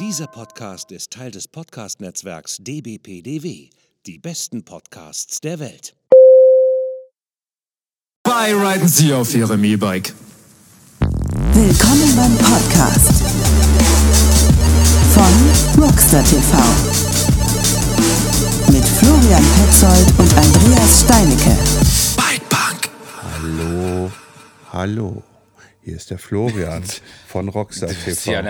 Dieser Podcast ist Teil des Podcast-Netzwerks dbpdw. Die besten Podcasts der Welt. Bei reiten Sie auf Ihrem E-Bike. Willkommen beim Podcast von Rockstar TV mit Florian Petzold und Andreas Steinecke. Bikepunk. Hallo, hallo. Hier ist der Florian von Rockstar TV.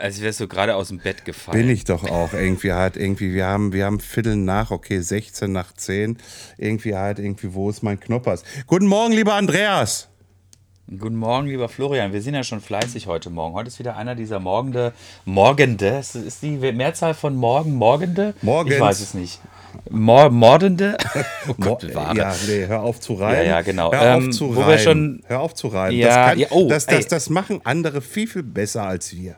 Als, wärst du gerade aus dem Bett gefallen. Bin ich doch auch irgendwie halt irgendwie wir haben wir haben Viertel nach okay 16 nach 10 irgendwie halt irgendwie wo ist mein Knoppers? Guten Morgen lieber Andreas. Guten Morgen, lieber Florian. Wir sind ja schon fleißig heute Morgen. Heute ist wieder einer dieser Morgende. Morgende. Ist ist die Mehrzahl von Morgen Morgende? Morgens. Ich weiß es nicht. Mor Mordende? Oh Gott, Mo- bewahre. ja, nee, hör auf zu reimen. Ja, ja, genau. Hör auf Ähm, zu schon- hör auf zu reimen. Ja, das, kann, ja, oh, das, das, das machen andere viel viel besser als wir.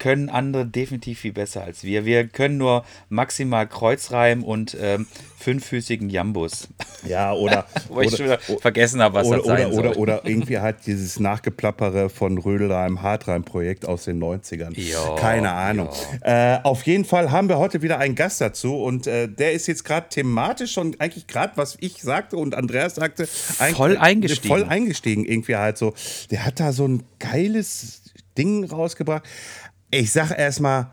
Können andere definitiv viel besser als wir. Wir können nur maximal Kreuzreim und ähm, fünffüßigen Jambus. Ja, oder Wo ich schon wieder vergessen habe, was oder, das sein oder, soll. oder, oder irgendwie halt dieses Nachgeplappere von Rödelheim, Hartreim-Projekt aus den 90ern. Ja, Keine Ahnung. Äh, auf jeden Fall haben wir heute wieder einen Gast dazu und äh, der ist jetzt gerade thematisch schon eigentlich gerade, was ich sagte und Andreas sagte, eigentlich- Voll eingestiegen. Voll eingestiegen irgendwie halt so. Der hat da so ein geiles Ding rausgebracht. Ich sag erstmal,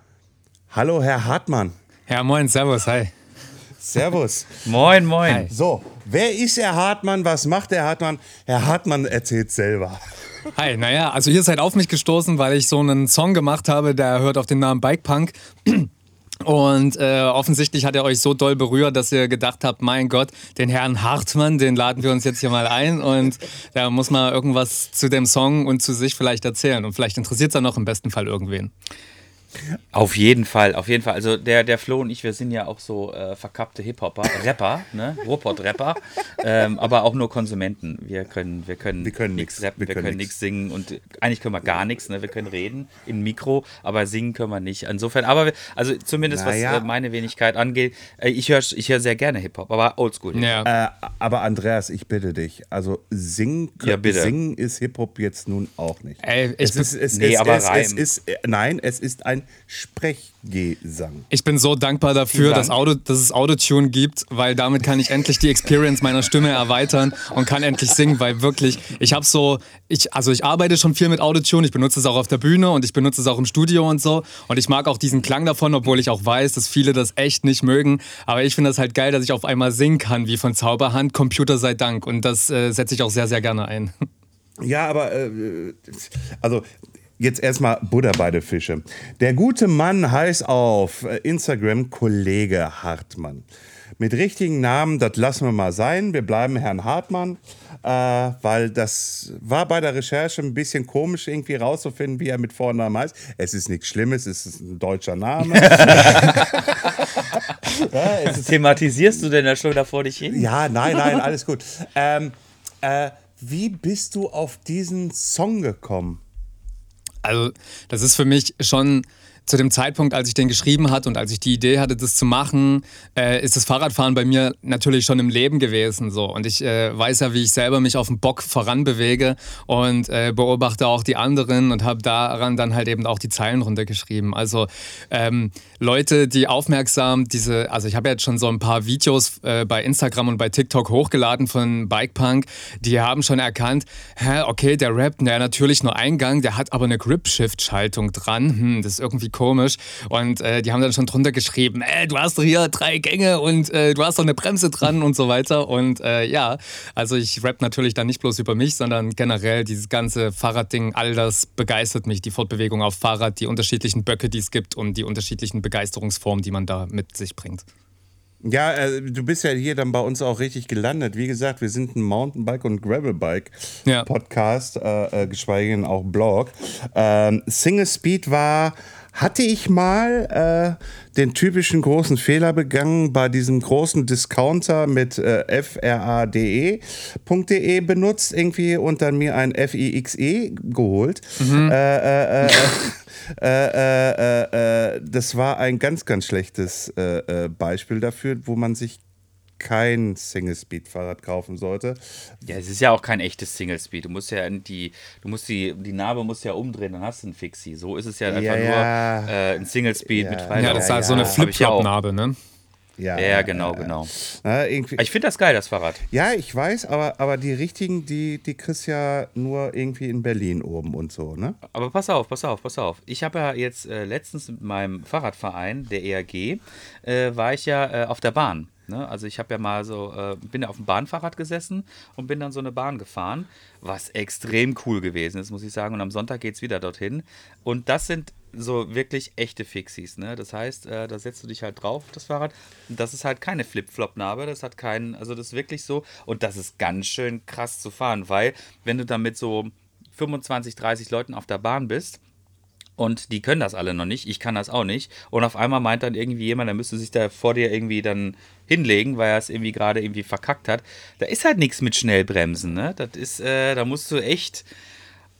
hallo Herr Hartmann. Ja, moin, servus, hi. Servus. Moin, moin. Hi. So, wer ist Herr Hartmann? Was macht der Hartmann? Herr Hartmann erzählt selber. Hi, naja, also ihr seid auf mich gestoßen, weil ich so einen Song gemacht habe, der hört auf den Namen Bikepunk. Und äh, offensichtlich hat er euch so doll berührt, dass ihr gedacht habt, mein Gott, den Herrn Hartmann, den laden wir uns jetzt hier mal ein und da muss man irgendwas zu dem Song und zu sich vielleicht erzählen. Und vielleicht interessiert es dann noch im besten Fall irgendwen. Auf jeden Fall, auf jeden Fall. Also der, der Flo und ich, wir sind ja auch so äh, verkappte Hip-Hopper, Rapper, ne? Ruhrpott-Rapper, ähm, aber auch nur Konsumenten. Wir können, wir können, Wir können nichts rappen, Wir wir, können nichts singen und eigentlich können wir gar nichts. Ne? Wir können reden im Mikro, aber singen können wir nicht. Insofern, aber wir- also zumindest Naja. was äh, meine Wenigkeit angeht, äh, ich höre ich hör sehr gerne Hip-Hop, aber Oldschool. Ja. Äh, aber Andreas, ich bitte dich. Also singen, Ja, bitte. singen ist Hip-Hop jetzt nun auch nicht. Ey, es bin- ist, es, Nee, es, aber es, es ist, äh, nein, es ist ein Sprechgesang. Ich bin so dankbar dafür, dass, Auto, dass es Autotune gibt, weil damit kann ich endlich die Experience meiner Stimme erweitern und kann endlich singen, weil wirklich, ich habe so, ich, also ich arbeite schon viel mit Autotune, ich benutze es auch auf der Bühne und ich benutze es auch im Studio und so und ich mag auch diesen Klang davon, obwohl ich auch weiß, dass viele das echt nicht mögen, aber ich finde das halt geil, dass ich auf einmal singen kann, wie von Zauberhand, Computer sei Dank und das äh, setze ich auch sehr, sehr gerne ein. Ja, aber äh, also jetzt erstmal Buddha bei den Fische. Der gute Mann heißt auf Instagram Kollege Hartmann. Mit richtigen Namen, das lassen wir mal sein. Wir bleiben Herrn Hartmann, äh, weil das war bei der Recherche ein bisschen komisch, irgendwie rauszufinden, wie er mit Vornamen heißt. Es ist nichts Schlimmes, es ist ein deutscher Name. ja, ist Thematisierst du denn da schon da vor dich hin? ja, nein, nein, alles gut. Ähm, äh, wie bist du auf diesen Song gekommen? Also, das ist für mich schon zu dem Zeitpunkt, als ich den geschrieben hatte und als ich die Idee hatte, das zu machen, äh, ist das Fahrradfahren bei mir natürlich schon im Leben gewesen. So. Und ich äh, weiß ja, wie ich selber mich auf dem Bock voranbewege und äh, beobachte auch die anderen und habe daran dann halt eben auch die Zeilen runtergeschrieben. Also ähm, Leute, die aufmerksam diese, also ich habe jetzt schon so ein paar Videos äh, bei Instagram und bei TikTok hochgeladen von Bikepunk, die haben schon erkannt, hä, okay, der rappt, der natürlich nur Eingang, der hat aber eine Grip-Shift-Schaltung dran, hm, das ist irgendwie komisch. Und äh, die haben dann schon drunter geschrieben, äh, du hast doch hier drei Gänge und äh, du hast doch eine Bremse dran und so weiter. Und äh, ja, also ich rap natürlich dann nicht bloß über mich, sondern generell dieses ganze Fahrradding, all das begeistert mich, die Fortbewegung auf Fahrrad, die unterschiedlichen Böcke, die es gibt und die unterschiedlichen Begeisterungsformen, die man da mit sich bringt. Ja, äh, du bist ja hier dann bei uns auch richtig gelandet. Wie gesagt, wir sind ein Mountainbike- und Ja. Gravelbike-Podcast, äh, äh, geschweige denn auch Blog. Ähm, Single Speed war, hatte ich mal äh, den typischen großen Fehler begangen, bei diesem großen Discounter mit äh, frade.de E benutzt irgendwie und dann mir ein FIXE geholt. Äh, äh, äh, äh, äh, äh, das war ein ganz, ganz schlechtes Beispiel dafür, wo man sich kein Single-Speed-Fahrrad kaufen sollte. Ja, es ist ja auch kein echtes Single Speed. Du musst ja die, du musst die, die Narbe musst ja umdrehen, dann hast du einen Fixie. So ist es ja einfach Ja, ja. nur äh, ein Single Speed Ja. mit Ja, Freiraum. Ja, das ist halt so eine ja. Flip-Flop-Narbe, ne? Ja, Ja, genau, genau. Na, Ich finde das geil, das Fahrrad. ja, ich weiß, aber, aber die richtigen, die, die kriegst ja nur irgendwie in Berlin oben und so, ne? Aber pass auf, pass auf, pass auf. Ich habe ja jetzt äh, letztens mit meinem Fahrradverein, der ERG, äh, war ich ja äh, auf der Bahn. Ne? Also ich habe ja mal so, äh, bin ja auf dem Bahnfahrrad gesessen und bin dann so eine Bahn gefahren, was extrem cool gewesen ist, muss ich sagen. Und am Sonntag geht es wieder dorthin. Und das sind so wirklich echte Fixies. Ne? Das heißt, äh, da setzt du dich halt drauf, auf das Fahrrad. Und das ist halt keine Flip-Flop-Narbe, das hat keinen, also das ist wirklich so. Und das ist ganz schön krass zu fahren, weil wenn du dann mit so 25, 30 Leuten auf der Bahn bist, und die können das alle noch nicht, ich kann das auch nicht. Und auf einmal meint dann irgendwie jemand, der müsste sich da vor dir irgendwie dann hinlegen, weil er es irgendwie gerade irgendwie verkackt hat. Da ist halt nichts mit Schnellbremsen, ne? Das ist, äh, da musst du echt.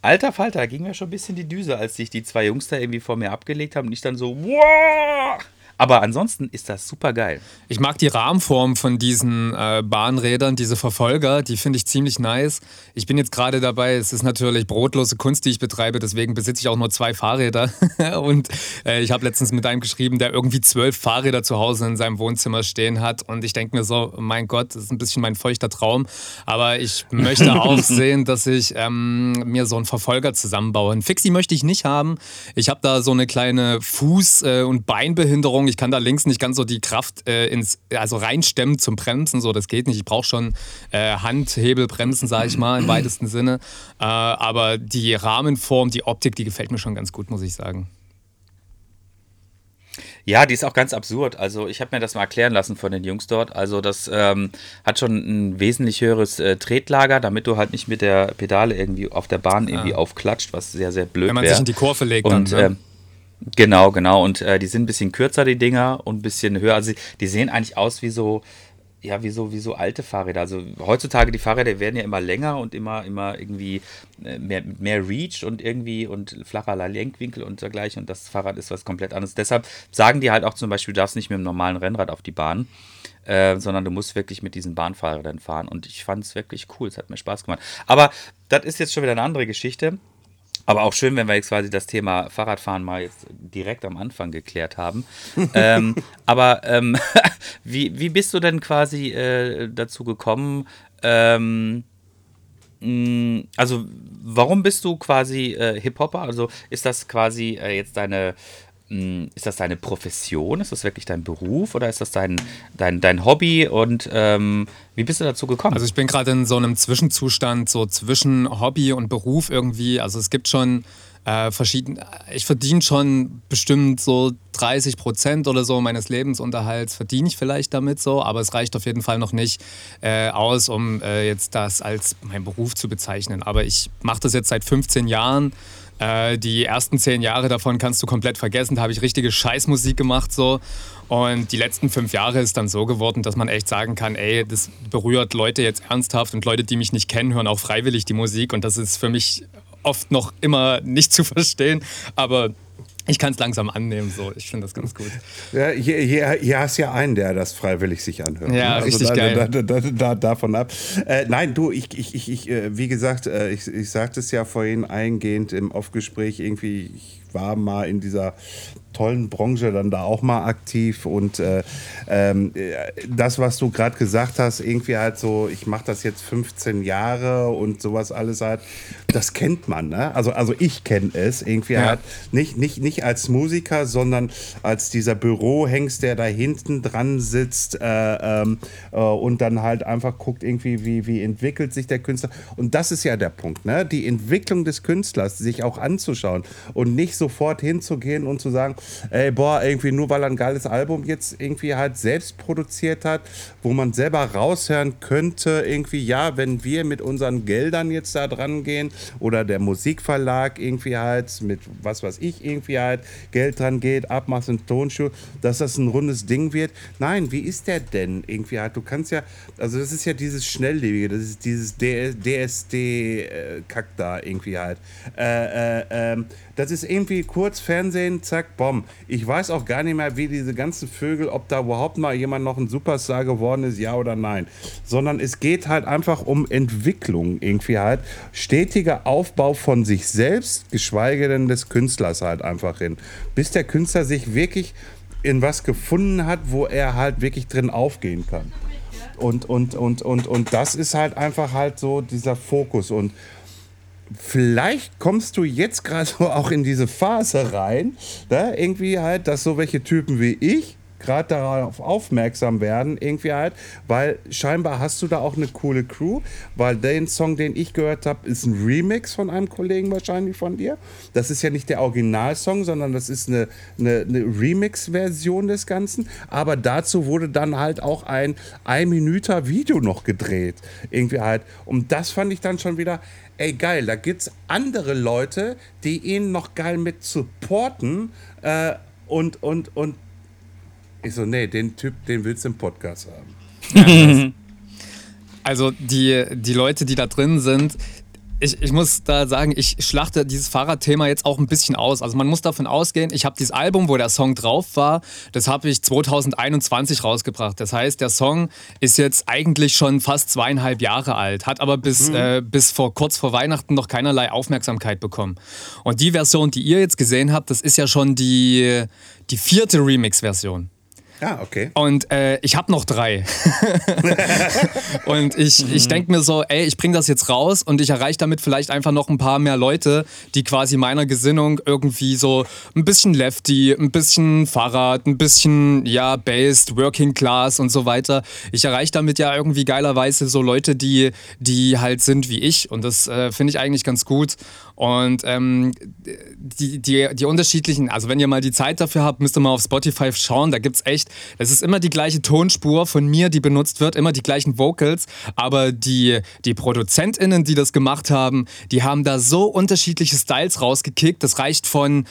Alter Falter, da ging mir schon ein bisschen die Düse, als sich die zwei Jungs da irgendwie vor mir abgelegt haben und ich dann so, wow! Aber ansonsten ist das super geil. Ich mag die Rahmenform von diesen äh, Bahnrädern, diese Verfolger, die finde ich ziemlich nice. Ich bin jetzt gerade dabei, es ist natürlich brotlose Kunst, die ich betreibe, deswegen besitze ich auch nur zwei Fahrräder. und äh, ich habe letztens mit einem geschrieben, der irgendwie zwölf Fahrräder zu Hause in seinem Wohnzimmer stehen hat. Und ich denke mir so, mein Gott, das ist ein bisschen mein feuchter Traum. Aber ich möchte auch sehen, dass ich ähm, mir so einen Verfolger zusammenbaue. Einen Fixie möchte ich nicht haben. Ich habe da so eine kleine Fuß- äh, und Beinbehinderung. Ich kann da links nicht ganz so die Kraft äh, ins, also reinstemmen zum Bremsen. So, das geht nicht. Ich brauche schon äh, Handhebelbremsen, sage ich mal, im weitesten Sinne. Äh, aber die Rahmenform, die Optik, die gefällt mir schon ganz gut, muss ich sagen. Ja, die ist auch ganz absurd. Also ich habe mir das mal erklären lassen von den Jungs dort. Also das ähm, hat schon ein wesentlich höheres äh, Tretlager, damit du halt nicht mit der Pedale irgendwie auf der Bahn irgendwie aufklatscht, was sehr, sehr blöd Wenn man sich in die Kurve legt, Und dann. Ne? ähm, genau, genau. Und äh, die sind ein bisschen kürzer, die Dinger, und ein bisschen höher. Also die sehen eigentlich aus wie so, ja, wie so, wie so alte Fahrräder. Also heutzutage die Fahrräder werden ja immer länger und immer, immer irgendwie äh, mehr, mehr Reach und irgendwie und flacher Lenkwinkel und dergleichen. Und das Fahrrad ist was komplett anderes. Deshalb sagen die halt auch zum Beispiel, du darfst nicht mit dem normalen Rennrad auf die Bahn. Äh, sondern du musst wirklich mit diesen Bahnfahrrädern fahren. Und ich fand es wirklich cool, es hat mir Spaß gemacht. Aber das ist jetzt schon wieder eine andere Geschichte. Aber auch schön, wenn wir jetzt quasi das Thema Fahrradfahren mal jetzt direkt am Anfang geklärt haben. ähm, aber ähm, wie, wie bist du denn quasi äh, dazu gekommen? Ähm, mh, also, warum bist du quasi äh, Hip-Hopper? Also, ist das quasi äh, jetzt deine. Mh, Ist das deine Profession? Ist das wirklich dein Beruf oder ist das dein, dein, dein Hobby? Und ähm, wie bist du dazu gekommen? Also ich bin gerade in so einem Zwischenzustand, so zwischen Hobby und Beruf irgendwie. Also es gibt schon äh, verschiedene, ich verdiene schon bestimmt so 30 Prozent oder so meines Lebensunterhalts verdiene ich vielleicht damit so, aber es reicht auf jeden Fall noch nicht äh, aus, um äh, jetzt das als mein Beruf zu bezeichnen. Aber ich mache das jetzt seit 15 Jahren. Äh, die ersten zehn Jahre davon kannst du komplett vergessen. Da habe ich richtige Scheißmusik gemacht so. Und die letzten fünf Jahre ist dann so geworden, dass man echt sagen kann, ey, das berührt Leute jetzt ernsthaft und Leute, die mich nicht kennen, hören auch freiwillig die Musik. Und das ist für mich oft noch immer nicht zu verstehen. Aber ich kann es langsam annehmen. So. Ich finde das ganz gut. Ja, hier, hier, hier hast du ja einen, der das freiwillig sich anhört. Ja, ne? richtig da, geil. Da, da, da, da, davon ab. Äh, nein, du, ich, ich, ich, ich äh, wie gesagt, äh, ich, ich sagte es ja vorhin eingehend im Off-Gespräch, irgendwie, ich war mal in dieser tollen Branche dann da auch mal aktiv und äh, äh, das, was du gerade gesagt hast, irgendwie halt so, ich mache das jetzt 15 Jahre und sowas alles halt, das kennt man, ne? Also, also ich kenne es irgendwie Ja. halt nicht, nicht, nicht als Musiker, sondern als dieser Bürohengst, der da hinten dran sitzt äh, ähm, äh, und dann halt einfach guckt, irgendwie, wie, wie entwickelt sich der Künstler. Und das ist ja der Punkt, ne? Die Entwicklung des Künstlers, sich auch anzuschauen und nicht sofort hinzugehen und zu sagen, ey, boah, irgendwie nur weil er ein geiles Album jetzt irgendwie halt selbst produziert hat, wo man selber raushören könnte, irgendwie, ja, wenn wir mit unseren Geldern jetzt da dran gehen oder der Musikverlag irgendwie halt mit was weiß ich irgendwie halt Geld dran geht, abmachst in Tonschuh, dass das ein rundes Ding wird. Nein, wie ist der denn irgendwie halt? Du kannst ja, also das ist ja dieses Schnelllebige, das ist dieses DSD-Kack da irgendwie halt. Äh, äh, ähm, das ist irgendwie kurz Fernsehen, zack, bom. Ich weiß auch gar nicht mehr, wie diese ganzen Vögel, ob da überhaupt mal jemand noch ein Superstar geworden ist, ja oder nein. Sondern es geht halt einfach um Entwicklung irgendwie halt. Stetiger Aufbau von sich selbst, geschweige denn des Künstlers halt einfach hin. Bis der Künstler sich wirklich in was gefunden hat, wo er halt wirklich drin aufgehen kann. Und, und, und, und, und das ist halt einfach halt so dieser Fokus. Und vielleicht kommst du jetzt gerade so auch in diese Phase rein, ne? irgendwie halt, dass so welche Typen wie ich gerade darauf aufmerksam werden, irgendwie halt, weil scheinbar hast du da auch eine coole Crew, weil den Song, den ich gehört habe, ist ein Remix von einem Kollegen wahrscheinlich von dir. Das ist ja nicht der Originalsong, sondern das ist eine, eine, eine Remix-Version des Ganzen. Aber dazu wurde dann halt auch ein ein Video noch gedreht, irgendwie halt. Und das fand ich dann schon wieder ey geil, da gibt es andere Leute, die ihn noch geil mit supporten äh, und, und, und ich so, nee, den Typ, den willst du im Podcast haben. also die, die Leute, die da drin sind, ich, ich muss da sagen, ich schlachte dieses Fahrradthema jetzt auch ein bisschen aus. Also man muss davon ausgehen, ich habe dieses Album, wo der Song drauf war, das habe ich 2021 rausgebracht. Das heißt, der Song ist jetzt eigentlich schon fast zweieinhalb Jahre alt, hat aber bis, mhm. äh, bis vor kurz vor Weihnachten noch keinerlei Aufmerksamkeit bekommen. Und die Version, die ihr jetzt gesehen habt, das ist ja schon die, die vierte Remix-Version. Ah, okay. Und äh, ich habe noch drei. und ich, mhm. ich denke mir so, ey, ich bringe das jetzt raus und ich erreiche damit vielleicht einfach noch ein paar mehr Leute, die quasi meiner Gesinnung irgendwie so ein bisschen Lefty, ein bisschen Fahrrad, ein bisschen, ja, Based, Working Class und so weiter. Ich erreiche damit ja irgendwie geilerweise so Leute, die, die halt sind wie ich. Und das äh, finde ich eigentlich ganz gut. Und ähm, die, die, die unterschiedlichen, also wenn ihr mal die Zeit dafür habt, müsst ihr mal auf Spotify schauen. Da gibt es echt, es ist immer die gleiche Tonspur von mir, die benutzt wird, immer die gleichen Vocals. Aber die, die ProduzentInnen, die das gemacht haben, die haben da so unterschiedliche Styles rausgekickt. Das reicht von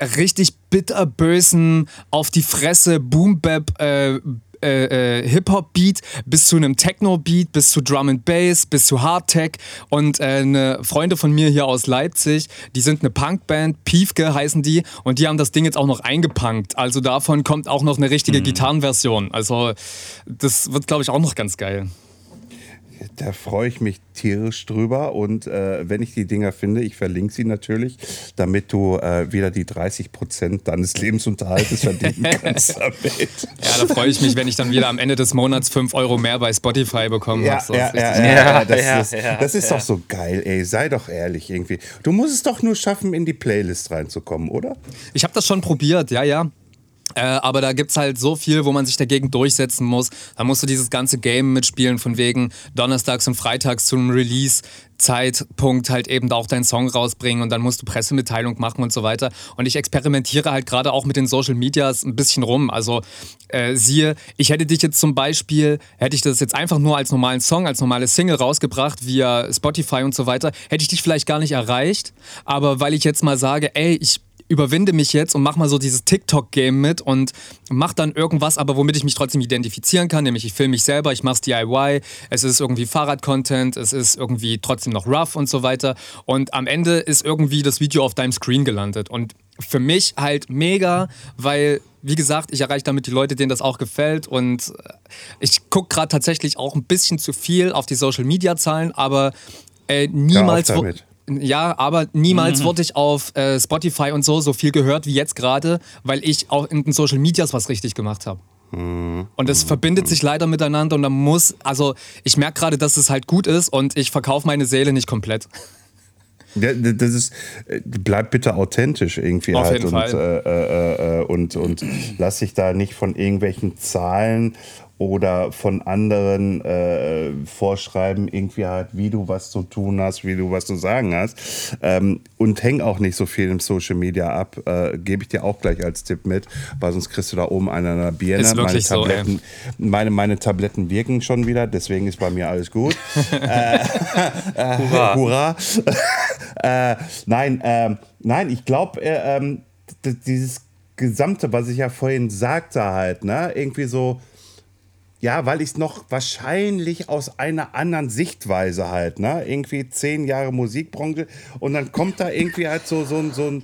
richtig bitterbösen, auf die Fresse, Boom-Bap, äh, äh, äh, Hip-Hop-Beat bis zu einem Techno-Beat, bis zu Drum and Bass, bis zu Hardtech. Und äh, eine Freunde von mir hier aus Leipzig, die sind eine Punkband, Piefke heißen die, und die haben das Ding jetzt auch noch eingepunkt. Also davon kommt auch noch eine richtige mhm. Gitarrenversion. Also das wird, glaube ich, auch noch ganz geil. Da freue ich mich tierisch drüber. Und äh, wenn ich die Dinger finde, ich verlinke sie natürlich, damit du äh, wieder die 30 Prozent deines Lebensunterhaltes verdienen kannst damit. Ja, da freue ich mich, wenn ich dann wieder am Ende des Monats 5 Euro mehr bei Spotify bekommen ja, ja, ja, ja, das, ja, das, das ist doch so geil, ey. Sei doch ehrlich irgendwie. Du musst es doch nur schaffen, in die Playlist reinzukommen, oder? Ich habe das schon probiert, ja, ja. Äh, aber da gibt es halt so viel, wo man sich dagegen durchsetzen muss. Da musst du dieses ganze Game mitspielen, von wegen Donnerstags und Freitags zum Release. Zeitpunkt halt eben auch deinen Song rausbringen und dann musst du Pressemitteilung machen und so weiter. Und ich experimentiere halt gerade auch mit den Social Medias ein bisschen rum. Also äh, siehe, ich hätte dich jetzt zum Beispiel, hätte ich das jetzt einfach nur als normalen Song, als normale Single rausgebracht via Spotify und so weiter, hätte ich dich vielleicht gar nicht erreicht. Aber weil ich jetzt mal sage, ey, ich überwinde mich jetzt und mach mal so dieses TikTok-Game mit und mach dann irgendwas, aber womit ich mich trotzdem identifizieren kann, nämlich ich filme mich selber, ich mach's DIY, es ist irgendwie Fahrrad-Content, es ist irgendwie trotzdem noch rough und so weiter. Und am Ende ist irgendwie das Video auf deinem Screen gelandet. Und für mich halt mega, weil wie gesagt, ich erreiche damit die Leute, denen das auch gefällt. Und äh, ich gucke gerade tatsächlich auch ein bisschen zu viel auf die Social-Media-Zahlen, aber äh, niemals... Ja, ja, aber niemals mhm. wurde ich auf äh, Spotify und so so viel gehört wie jetzt gerade, weil ich auch in den Social Medias was richtig gemacht habe. Mhm. Und es mhm. verbindet sich leider miteinander und da muss, also ich merke gerade, dass es halt gut ist und ich verkaufe meine Seele nicht komplett. Ja, das ist, äh, bleib bitte authentisch irgendwie Auf halt und, äh, äh, äh, und, und lass dich da nicht von irgendwelchen Zahlen oder von anderen äh, vorschreiben, irgendwie halt, wie du was zu tun hast, wie du was zu sagen hast. Ähm, und häng auch nicht so viel im Social Media ab. Äh, Gebe ich dir auch gleich als Tipp mit, weil sonst kriegst du da oben einen an der Birne. Ist meine, Tabletten, so, meine, meine Tabletten wirken schon wieder, deswegen ist bei mir alles gut. äh, hurra. hurra. Äh, nein, ähm, nein, ich glaube, äh, ähm, dieses Gesamte, was ich ja vorhin sagte, halt, ne? Irgendwie so, ja, weil ich es noch wahrscheinlich aus einer anderen Sichtweise halt, ne? Irgendwie zehn Jahre Musikbranche und dann kommt da irgendwie halt so, so, so, ein,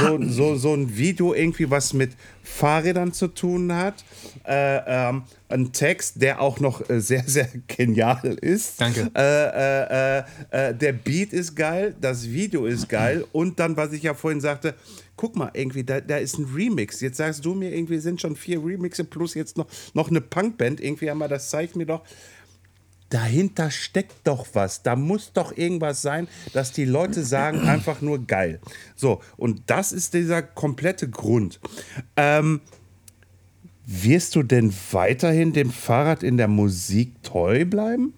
so, so, so ein Video irgendwie, was mit Fahrrädern zu tun hat. Äh, ähm, ein Text, der auch noch äh, sehr, sehr genial ist. Danke. Äh, äh, äh, der Beat ist geil, das Video ist geil und dann, was ich ja vorhin sagte, guck mal, irgendwie, da, da ist ein Remix. Jetzt sagst du mir, irgendwie sind schon vier Remixe plus jetzt noch, noch eine Punkband. Irgendwie haben wir, das zeigt mir doch, dahinter steckt doch was. Da muss doch irgendwas sein, dass die Leute sagen einfach nur geil. So, und das ist dieser komplette Grund. Ähm, wirst du denn weiterhin dem Fahrrad in der Musik treu bleiben?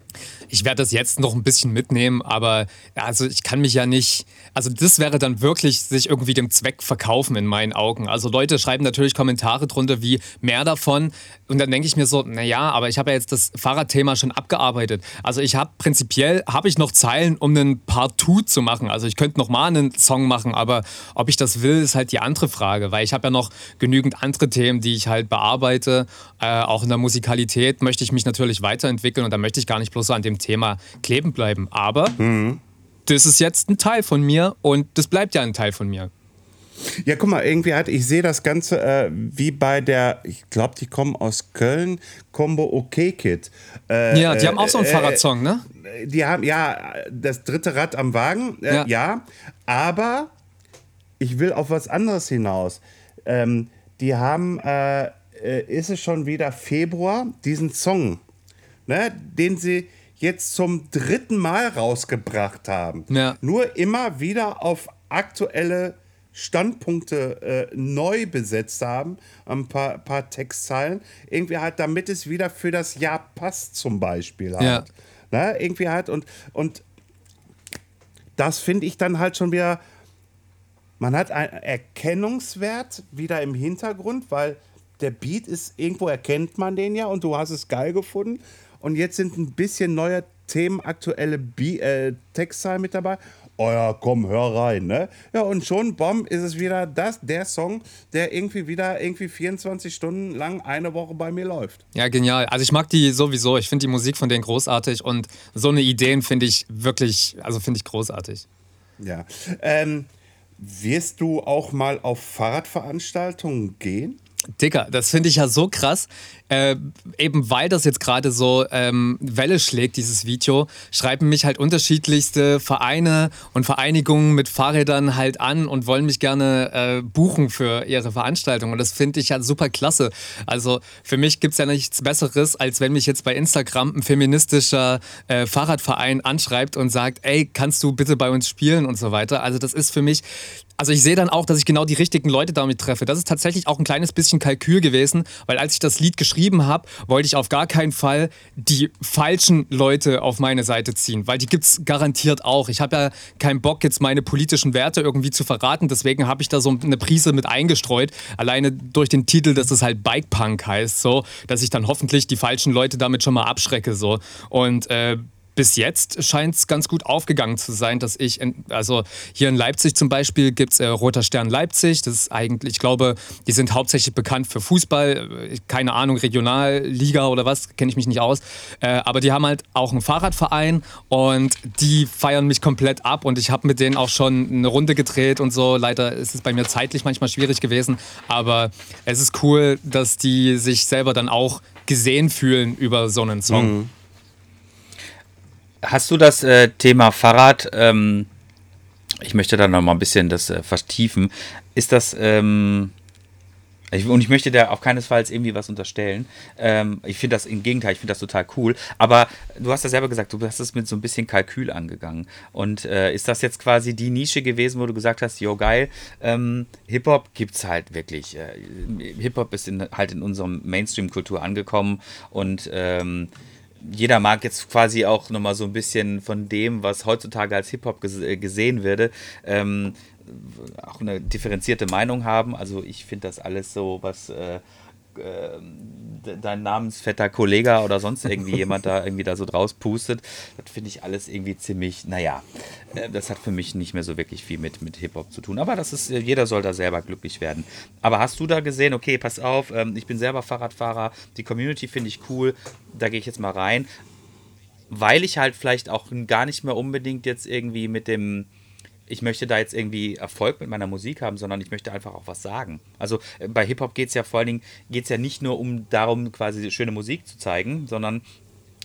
Ich werde das jetzt noch ein bisschen mitnehmen, aber also ich kann mich ja nicht. Also das wäre dann wirklich sich irgendwie dem Zweck verkaufen in meinen Augen. Also Leute schreiben natürlich Kommentare drunter wie mehr davon und dann denke ich mir so, naja, aber ich habe ja jetzt das Fahrradthema schon abgearbeitet. Also ich habe prinzipiell habe ich noch Zeilen, um einen Part 2 zu machen. Also ich könnte noch mal einen Song machen, aber ob ich das will, ist halt die andere Frage, weil ich habe ja noch genügend andere Themen, die ich halt bearbeite. Äh, auch in der Musikalität möchte ich mich natürlich weiterentwickeln und da möchte ich gar nicht bloß so an dem Thema kleben bleiben. Aber das ist jetzt ein Teil von mir und das bleibt ja ein Teil von mir. Ja, guck mal, irgendwie hat, ich sehe das Ganze äh, wie bei der, ich glaube, die kommen aus Köln, Combo OK Kid. Äh, Ja, die haben auch so einen äh, Fahrradsong, ne? Die haben, ja, das dritte Rad am Wagen, äh, ja. Ja. aber ich will auf was anderes hinaus. Ähm, die haben, äh, äh, ist es schon wieder Februar, diesen Song, ne, den sie jetzt zum dritten Mal rausgebracht haben. Ja. Nur immer wieder auf aktuelle Standpunkte äh, neu besetzt haben, ein paar, paar Textzeilen, irgendwie halt, damit es wieder für das Jahr passt, zum Beispiel halt. Ja. Ne? Irgendwie halt und, und das finde ich dann halt schon wieder, man hat einen Erkennungswert wieder im Hintergrund, weil der Beat ist, irgendwo erkennt man den ja und du hast es geil gefunden. Und jetzt sind ein bisschen neue Themen, aktuelle Be äh, Textzeilen mit dabei. Oh ja, komm, hör rein, ne? Ja, und schon, bom, ist es wieder das, der Song, der irgendwie wieder irgendwie 24 Stunden lang eine Woche bei mir läuft. Ja, genial. Also ich mag die sowieso. Ich finde die Musik von denen großartig und so eine Ideen finde ich wirklich, also finde ich großartig. Ja. Ähm, wirst du auch mal auf Fahrradveranstaltungen gehen? Dicker, das finde ich ja so krass. Äh, eben weil das jetzt gerade so ähm, Welle schlägt, dieses Video, schreiben mich halt unterschiedlichste Vereine und Vereinigungen mit Fahrrädern halt an und wollen mich gerne äh, buchen für ihre Veranstaltung. Und das finde ich ja super klasse. Also für mich gibt es ja nichts Besseres, als wenn mich jetzt bei Instagram ein feministischer äh, Fahrradverein anschreibt und sagt, ey, kannst du bitte bei uns spielen und so weiter. Also das ist für mich also ich sehe dann auch, dass ich genau die richtigen Leute damit treffe. Das ist tatsächlich auch ein kleines bisschen Kalkül gewesen, weil als ich das Lied geschrieben habe, wollte ich auf gar keinen Fall die falschen Leute auf meine Seite ziehen, weil die gibt es garantiert auch. Ich habe ja keinen Bock, jetzt meine politischen Werte irgendwie zu verraten, deswegen habe ich da so eine Prise mit eingestreut, alleine durch den Titel, dass es halt Bikepunk heißt, so, dass ich dann hoffentlich die falschen Leute damit schon mal abschrecke, so. Und äh, bis jetzt scheint es ganz gut aufgegangen zu sein, dass ich, in, also hier in Leipzig zum Beispiel gibt es äh, Roter Stern Leipzig. Das ist eigentlich, ich glaube, die sind hauptsächlich bekannt für Fußball, äh, keine Ahnung, Regionalliga oder was, kenne ich mich nicht aus. Äh, aber die haben halt auch einen Fahrradverein und die feiern mich komplett ab und ich habe mit denen auch schon eine Runde gedreht und so. Leider ist es bei mir zeitlich manchmal schwierig gewesen, aber es ist cool, dass die sich selber dann auch gesehen fühlen über so einen Song. Hast du das äh, Thema Fahrrad? Ähm, ich möchte da noch mal ein bisschen das äh, vertiefen. Ist das ähm, ich, und ich möchte da auch keinesfalls irgendwie was unterstellen. Ähm, ich finde das im Gegenteil, ich finde das total cool. Aber du hast ja selber gesagt, du hast es mit so ein bisschen Kalkül angegangen. Und äh, ist das jetzt quasi die Nische gewesen, wo du gesagt hast, jo geil, ähm, Hip-Hop gibt es halt wirklich. Äh, Hip-Hop ist in, halt in unserem Mainstream-Kultur angekommen und ähm, jeder mag jetzt quasi auch nochmal so ein bisschen von dem, was heutzutage als Hip-Hop ges gesehen würde, ähm, auch eine differenzierte Meinung haben. Also ich finde das alles so, was äh, äh, dein namensvetter Kollege oder sonst irgendwie jemand da irgendwie da so draus pustet. Das finde ich alles irgendwie ziemlich, naja, äh, das hat für mich nicht mehr so wirklich viel mit, mit Hip-Hop zu tun. Aber das ist, äh, jeder soll da selber glücklich werden. Aber hast du da gesehen, okay, pass auf, ähm, ich bin selber Fahrradfahrer, die Community finde ich cool, da gehe ich jetzt mal rein. Weil ich halt vielleicht auch gar nicht mehr unbedingt jetzt irgendwie mit dem, ich möchte da jetzt irgendwie Erfolg mit meiner Musik haben, sondern ich möchte einfach auch was sagen. Also äh, bei Hip-Hop geht es ja vor allen Dingen, geht es ja nicht nur um darum, quasi schöne Musik zu zeigen, sondern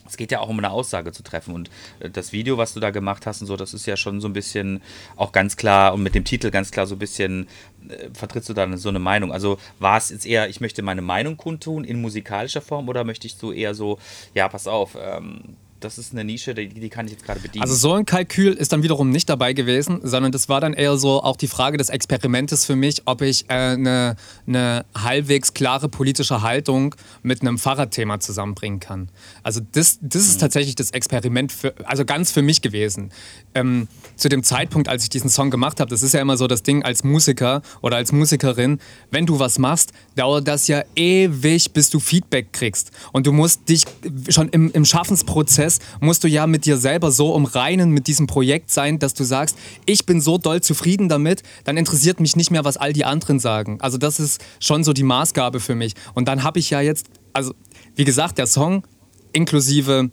es geht ja auch um eine Aussage zu treffen. Und äh, das Video, was du da gemacht hast und so, das ist ja schon so ein bisschen auch ganz klar und mit dem Titel ganz klar so ein bisschen äh, vertrittst du da so eine Meinung? Also war es jetzt eher, ich möchte meine Meinung kundtun in musikalischer Form oder möchte ich so eher so, ja, pass auf, ähm, das ist eine Nische, die, die kann ich jetzt gerade bedienen. Also so ein Kalkül ist dann wiederum nicht dabei gewesen, sondern das war dann eher so auch die Frage des Experimentes für mich, ob ich äh, eine, eine halbwegs klare politische Haltung mit einem Fahrradthema zusammenbringen kann. Also das, das ist mhm. tatsächlich das Experiment, für, also ganz für mich gewesen. Ähm, zu dem Zeitpunkt, als ich diesen Song gemacht habe, das ist ja immer so das Ding als Musiker oder als Musikerin, wenn du was machst, dauert das ja ewig, bis du Feedback kriegst. Und du musst dich schon im, im Schaffensprozess, musst du ja mit dir selber so im Reinen mit diesem Projekt sein, dass du sagst, ich bin so doll zufrieden damit, dann interessiert mich nicht mehr, was all die anderen sagen. Also das ist schon so die Maßgabe für mich. Und dann habe ich ja jetzt, also wie gesagt, der Song inklusive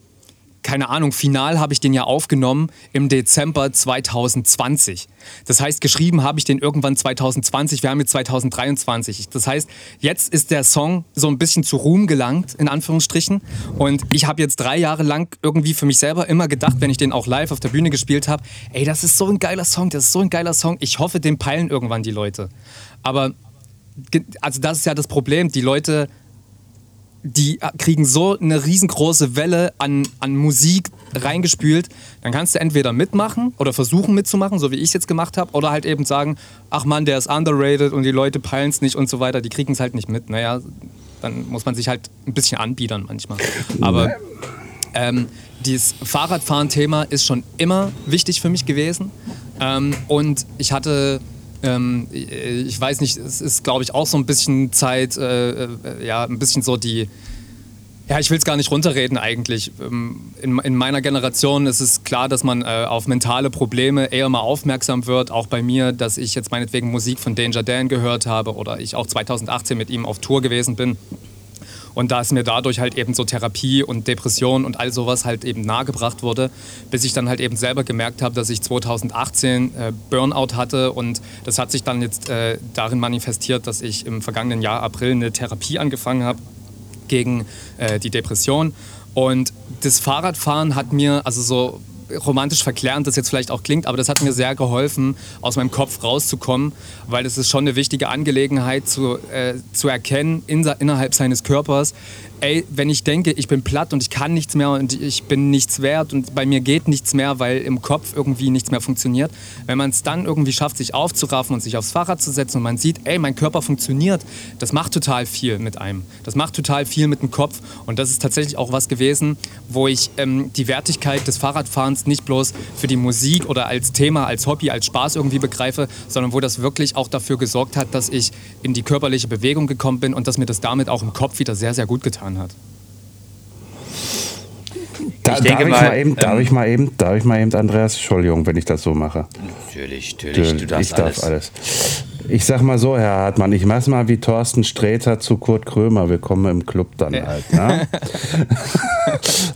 keine Ahnung, final habe ich den ja aufgenommen im Dezember 2020. Das heißt, geschrieben habe ich den irgendwann 2020, wir haben jetzt 2023. Das heißt, jetzt ist der Song so ein bisschen zu Ruhm gelangt, in Anführungsstrichen. Und ich habe jetzt drei Jahre lang irgendwie für mich selber immer gedacht, wenn ich den auch live auf der Bühne gespielt habe, ey, das ist so ein geiler Song, das ist so ein geiler Song. Ich hoffe, den peilen irgendwann die Leute. Aber also das ist ja das Problem, die Leute die kriegen so eine riesengroße Welle an, an Musik reingespült, dann kannst du entweder mitmachen oder versuchen mitzumachen, so wie ich es jetzt gemacht habe, oder halt eben sagen, ach man, der ist underrated und die Leute peilen es nicht und so weiter, die kriegen es halt nicht mit. Naja, dann muss man sich halt ein bisschen anbiedern manchmal. Aber ähm, dieses Fahrradfahren-Thema ist schon immer wichtig für mich gewesen. Ähm, und ich hatte ähm, ich weiß nicht, es ist, glaube ich, auch so ein bisschen Zeit, äh, äh, ja, ein bisschen so die. Ja, ich will es gar nicht runterreden eigentlich. Ähm, in, in, meiner Generation ist es klar, dass man äh, auf mentale Probleme eher mal aufmerksam wird. Auch bei mir, dass ich jetzt meinetwegen Musik von Danger Dan gehört habe oder ich auch 2018 mit ihm auf Tour gewesen bin. Und da es mir dadurch halt eben so Therapie und Depression und all sowas halt eben nahegebracht wurde, bis ich dann halt eben selber gemerkt habe, dass ich 2018 äh, Burnout hatte und das hat sich dann jetzt äh, darin manifestiert, dass ich im vergangenen Jahr April eine Therapie angefangen habe gegen äh, die Depression. Und das Fahrradfahren hat mir, also so romantisch verklärend das jetzt vielleicht auch klingt, aber das hat mir sehr geholfen, aus meinem Kopf rauszukommen, weil es ist schon eine wichtige Angelegenheit zu, äh, zu erkennen in, innerhalb seines Körpers, ey, wenn ich denke, ich bin platt und ich kann nichts mehr und ich bin nichts wert und bei mir geht nichts mehr, weil im Kopf irgendwie nichts mehr funktioniert, wenn man es dann irgendwie schafft, sich aufzuraffen und sich aufs Fahrrad zu setzen und man sieht, ey, mein Körper funktioniert, das macht total viel mit einem. Das macht total viel mit dem Kopf und das ist tatsächlich auch was gewesen, wo ich ähm, die Wertigkeit des Fahrradfahrens nicht bloß für die Musik oder als Thema, als Hobby, als Spaß irgendwie begreife, sondern wo das wirklich auch dafür gesorgt hat, dass ich in die körperliche Bewegung gekommen bin und dass mir das damit auch im Kopf wieder sehr, sehr gut getan getan hat. Da, ich denke darf, mal, ich mal eben, ähm, darf ich mal eben, darf ich mal eben, Andreas, Entschuldigung, wenn ich das so mache. Natürlich, natürlich, du darfst ich darf alles. Ich sag mal so, Herr Hartmann, ich mach's mal wie Thorsten Sträter zu Kurt Krömer. Willkommen im Club dann ja. halt. Ne?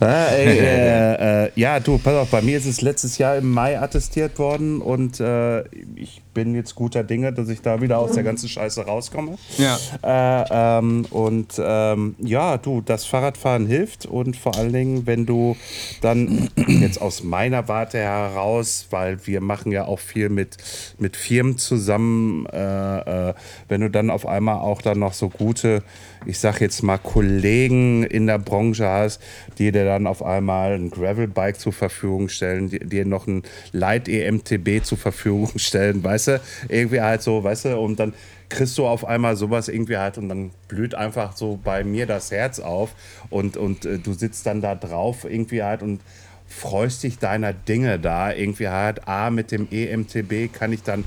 äh, äh, äh, ja, du, pass auf, bei mir ist es letztes Jahr im Mai attestiert worden und äh, ich bin jetzt guter Dinge, dass ich da wieder aus der ganzen Scheiße rauskomme. Ja. Äh, ähm, und ähm, ja, du, das Fahrradfahren hilft und vor allen Dingen, wenn du dann jetzt aus meiner Warte heraus, weil wir machen ja auch viel mit, mit Firmen zusammen, äh, äh, wenn du dann auf einmal auch dann noch so gute, ich sag jetzt mal Kollegen in der Branche hast, die dir dann auf einmal ein Gravelbike zur Verfügung stellen, dir noch ein Light EMTB zur Verfügung stellen, weißt du, irgendwie halt so, weißt du, und dann kriegst du auf einmal sowas irgendwie halt und dann blüht einfach so bei mir das Herz auf und, und äh, du sitzt dann da drauf irgendwie halt und freust dich deiner Dinge da irgendwie halt. A, mit dem EMTB kann ich dann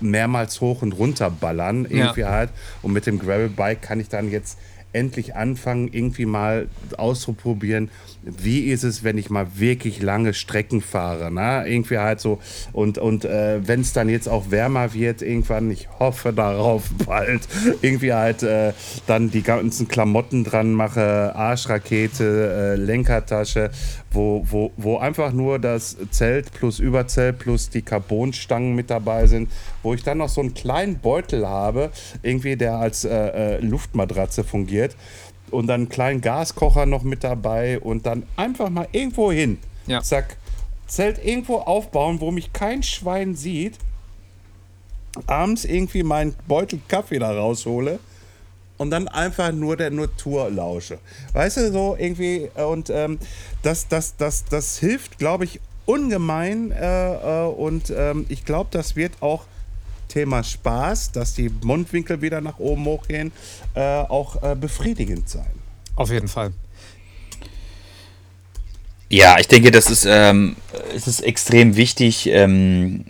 mehrmals hoch und runter ballern irgendwie ja. halt und mit dem Gravelbike kann ich dann jetzt endlich anfangen, irgendwie mal auszuprobieren, wie ist es, wenn ich mal wirklich lange Strecken fahre. Ne? Irgendwie halt so, und, und äh, wenn es dann jetzt auch wärmer wird, irgendwann, ich hoffe darauf bald, irgendwie halt äh, dann die ganzen Klamotten dran mache, Arschrakete, äh, Lenkertasche, wo, wo, wo einfach nur das Zelt plus Überzelt plus die Carbonstangen mit dabei sind, wo ich dann noch so einen kleinen Beutel habe, irgendwie der als äh, äh, Luftmatratze fungiert und dann einen kleinen Gaskocher noch mit dabei und dann einfach mal irgendwo hin. Ja. Zack. Zelt irgendwo aufbauen, wo mich kein Schwein sieht. Abends irgendwie meinen Beutel Kaffee da raushole und dann einfach nur der Natur lausche. Weißt du, so irgendwie, und ähm, das, das, das, das hilft, glaube ich, ungemein. Äh, äh, und ähm, ich glaube, das wird auch Thema Spaß, dass die Mundwinkel wieder nach oben hochgehen, äh, auch äh, befriedigend sein. Auf jeden Fall. Ja, ich denke, das ist, ähm, es ist extrem wichtig. Ähm,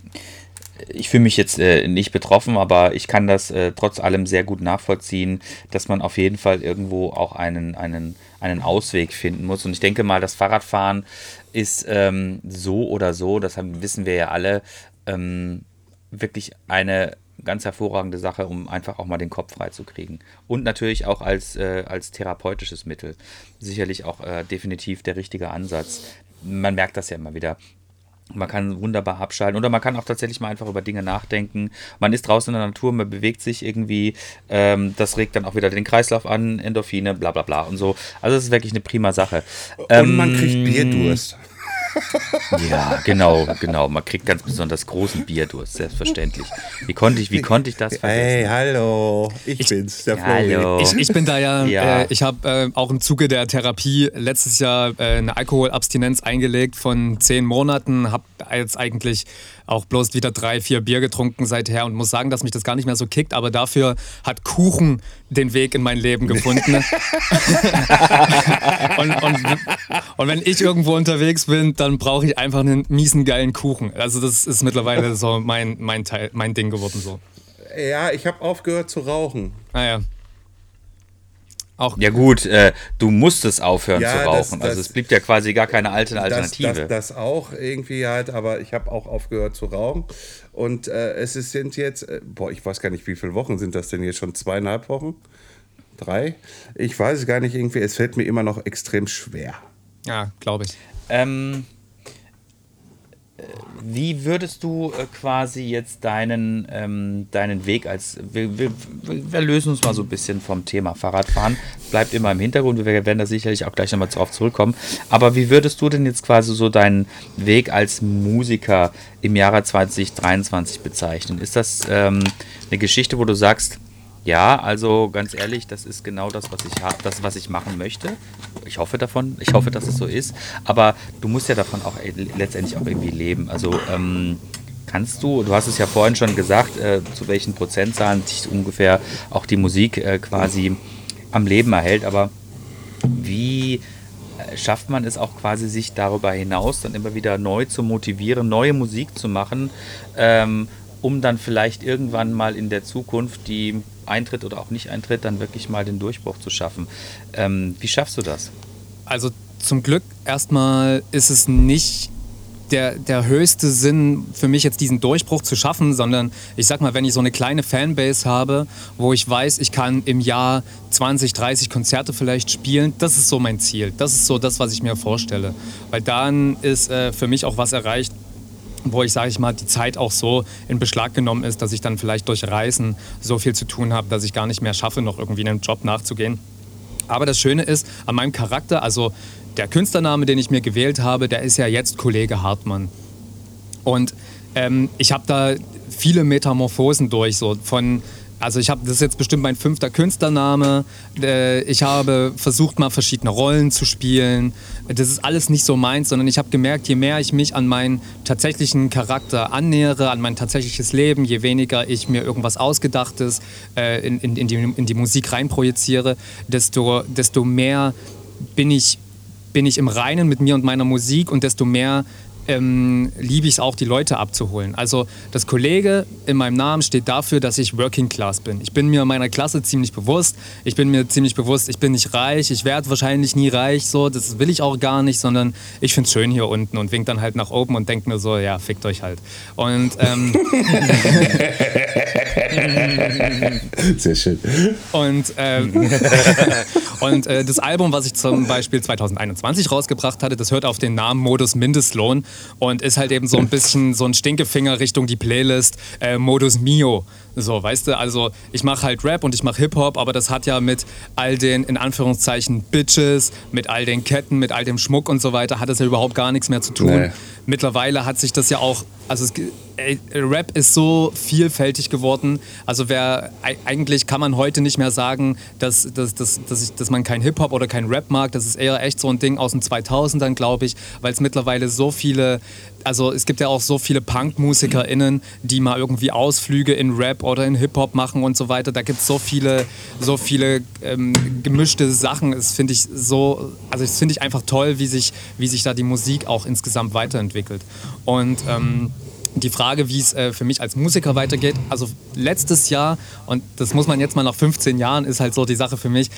ich fühle mich jetzt äh, nicht betroffen, aber ich kann das äh, trotz allem sehr gut nachvollziehen, dass man auf jeden Fall irgendwo auch einen, einen, einen Ausweg finden muss. Und ich denke mal, das Fahrradfahren ist ähm, so oder so, das haben, wissen wir ja alle, ähm, wirklich eine ganz hervorragende Sache, um einfach auch mal den Kopf frei zu kriegen. Und natürlich auch als, äh, als therapeutisches Mittel. Sicherlich auch äh, definitiv der richtige Ansatz. Man merkt das ja immer wieder. Man kann wunderbar abschalten oder man kann auch tatsächlich mal einfach über Dinge nachdenken. Man ist draußen in der Natur, man bewegt sich irgendwie. Ähm, das regt dann auch wieder den Kreislauf an, Endorphine, bla bla bla und so. Also es ist wirklich eine prima Sache. Und man kriegt Ähm, Bierdurst. Ja, genau, genau. Man kriegt ganz besonders großen Bierdurst, selbstverständlich. Wie konnte ich, wie konnte ich das Hey, vergessen? hallo, ich, bin's, der. Hallo. Ich, ich bin da ja, Ja. Äh, ich habe äh, auch im Zuge der Therapie letztes Jahr äh, eine Alkoholabstinenz eingelegt von zehn Monaten, habe jetzt eigentlich auch bloß wieder drei, vier Bier getrunken seither und muss sagen, dass mich das gar nicht mehr so kickt, aber dafür hat Kuchen den Weg in mein Leben gefunden. und, und, und wenn ich irgendwo unterwegs bin, dann brauche ich einfach einen miesen geilen Kuchen. Also das ist mittlerweile so mein, mein Teil, mein Ding geworden so. Ja, ich habe aufgehört zu rauchen. Naja. Auch Ja gut, äh, du musstest aufhören Ja, zu das- rauchen. das- also es blieb ja quasi gar keine alte Das, Alternative. das, das auch irgendwie halt, aber ich habe auch aufgehört zu rauchen. Und äh, es ist, sind jetzt, äh, boah, ich weiß gar nicht, wie viele Wochen sind das denn jetzt schon? Zweieinhalb Wochen? Drei? Ich weiß es gar nicht irgendwie. Es fällt mir immer noch extrem schwer. Ja, glaube ich. Ähm, äh, wie würdest du äh, quasi jetzt deinen, ähm, deinen Weg als. Wir, wir, wir lösen uns mal so ein bisschen vom Thema Fahrradfahren. Bleibt immer im Hintergrund. Wir werden da sicherlich auch gleich nochmal drauf zurückkommen. Aber wie würdest du denn jetzt quasi so deinen Weg als Musiker im Jahre 2023 bezeichnen? Ist das ähm, eine Geschichte, wo du sagst, ja, also ganz ehrlich, das ist genau das, was ich habe, das, was ich machen möchte. Ich hoffe davon, ich hoffe, dass es so ist. Aber du musst ja davon auch äh, letztendlich auch irgendwie leben. Also ähm, kannst du, du hast es ja vorhin schon gesagt, äh, zu welchen Prozentzahlen sich ungefähr auch die Musik äh, quasi am Leben erhält. Aber wie äh, schafft man es auch quasi, sich darüber hinaus dann immer wieder neu zu motivieren, neue Musik zu machen, ähm, um dann vielleicht irgendwann mal in der Zukunft, die eintritt oder auch nicht eintritt, dann wirklich mal den Durchbruch zu schaffen. Ähm, wie schaffst du das? Also zum Glück erstmal ist es nicht der, der höchste Sinn für mich jetzt diesen Durchbruch zu schaffen, sondern ich sag mal, wenn ich so eine kleine Fanbase habe, wo ich weiß, ich kann im Jahr 20, 30 Konzerte vielleicht spielen, das ist so mein Ziel. Das ist so das, was ich mir vorstelle. Weil dann ist äh, für mich auch was erreicht, wo ich, sage ich mal, die Zeit auch so in Beschlag genommen ist, dass ich dann vielleicht durch Reisen so viel zu tun habe, dass ich gar nicht mehr schaffe, noch irgendwie einem Job nachzugehen. Aber das Schöne ist, an meinem Charakter, also der Künstlername, den ich mir gewählt habe, der ist ja jetzt Kollege Hartmann. Und ähm, ich habe da viele Metamorphosen durch, so von, also ich habe, das ist jetzt bestimmt mein fünfter Künstlername. Äh, ich habe versucht mal verschiedene Rollen zu spielen. Das ist alles nicht so meins, sondern ich habe gemerkt, je mehr ich mich an meinen tatsächlichen Charakter annähere, an mein tatsächliches Leben, je weniger ich mir irgendwas Ausgedachtes äh, in, in, in, die, in die Musik reinprojiziere, desto, desto mehr bin ich, bin ich im Reinen mit mir und meiner Musik und desto mehr ähm, liebe ich es auch, die Leute abzuholen. Also das Kollege in meinem Namen steht dafür, dass ich Working Class bin. Ich bin mir meiner Klasse ziemlich bewusst. Ich bin mir ziemlich bewusst, ich bin nicht reich. Ich werde wahrscheinlich nie reich. So, das will ich auch gar nicht, sondern ich finde es schön hier unten und wink dann halt nach oben und denke mir so, ja, fickt euch halt. Und ähm, Sehr schön. Und, ähm, und äh, das Album, was ich zum Beispiel 2021 rausgebracht hatte, das hört auf den Namen Modus Mindestlohn und ist halt eben so ein bisschen so ein Stinkefinger Richtung die Playlist äh, Modus Mio. So, weißt du, also ich mache halt Rap und ich mache Hip-Hop, aber das hat ja mit all den, in Anführungszeichen, Bitches, mit all den Ketten, mit all dem Schmuck und so weiter, hat das ja überhaupt gar nichts mehr zu tun. Nee. Mittlerweile hat sich das ja auch, also es, ey, Rap ist so vielfältig geworden. Also wer, ei- eigentlich kann man heute nicht mehr sagen, dass, dass, dass, dass, ich, dass man kein Hip-Hop oder kein Rap mag. Das ist eher echt so ein Ding aus den 2000ern, glaube ich, weil es mittlerweile so viele, also es gibt ja auch so viele Punk-MusikerInnen, die mal irgendwie Ausflüge in Rap oder in Hip-Hop machen und so weiter. Da gibt es so viele, so viele ähm, gemischte Sachen. Das finde ich so, also das finde ich einfach toll, wie sich, wie sich da die Musik auch insgesamt weiterentwickelt. Und ähm, die Frage, wie es äh, für mich als Musiker weitergeht, also letztes Jahr, und das muss man jetzt mal nach 15 Jahren, ist halt so die Sache für mich,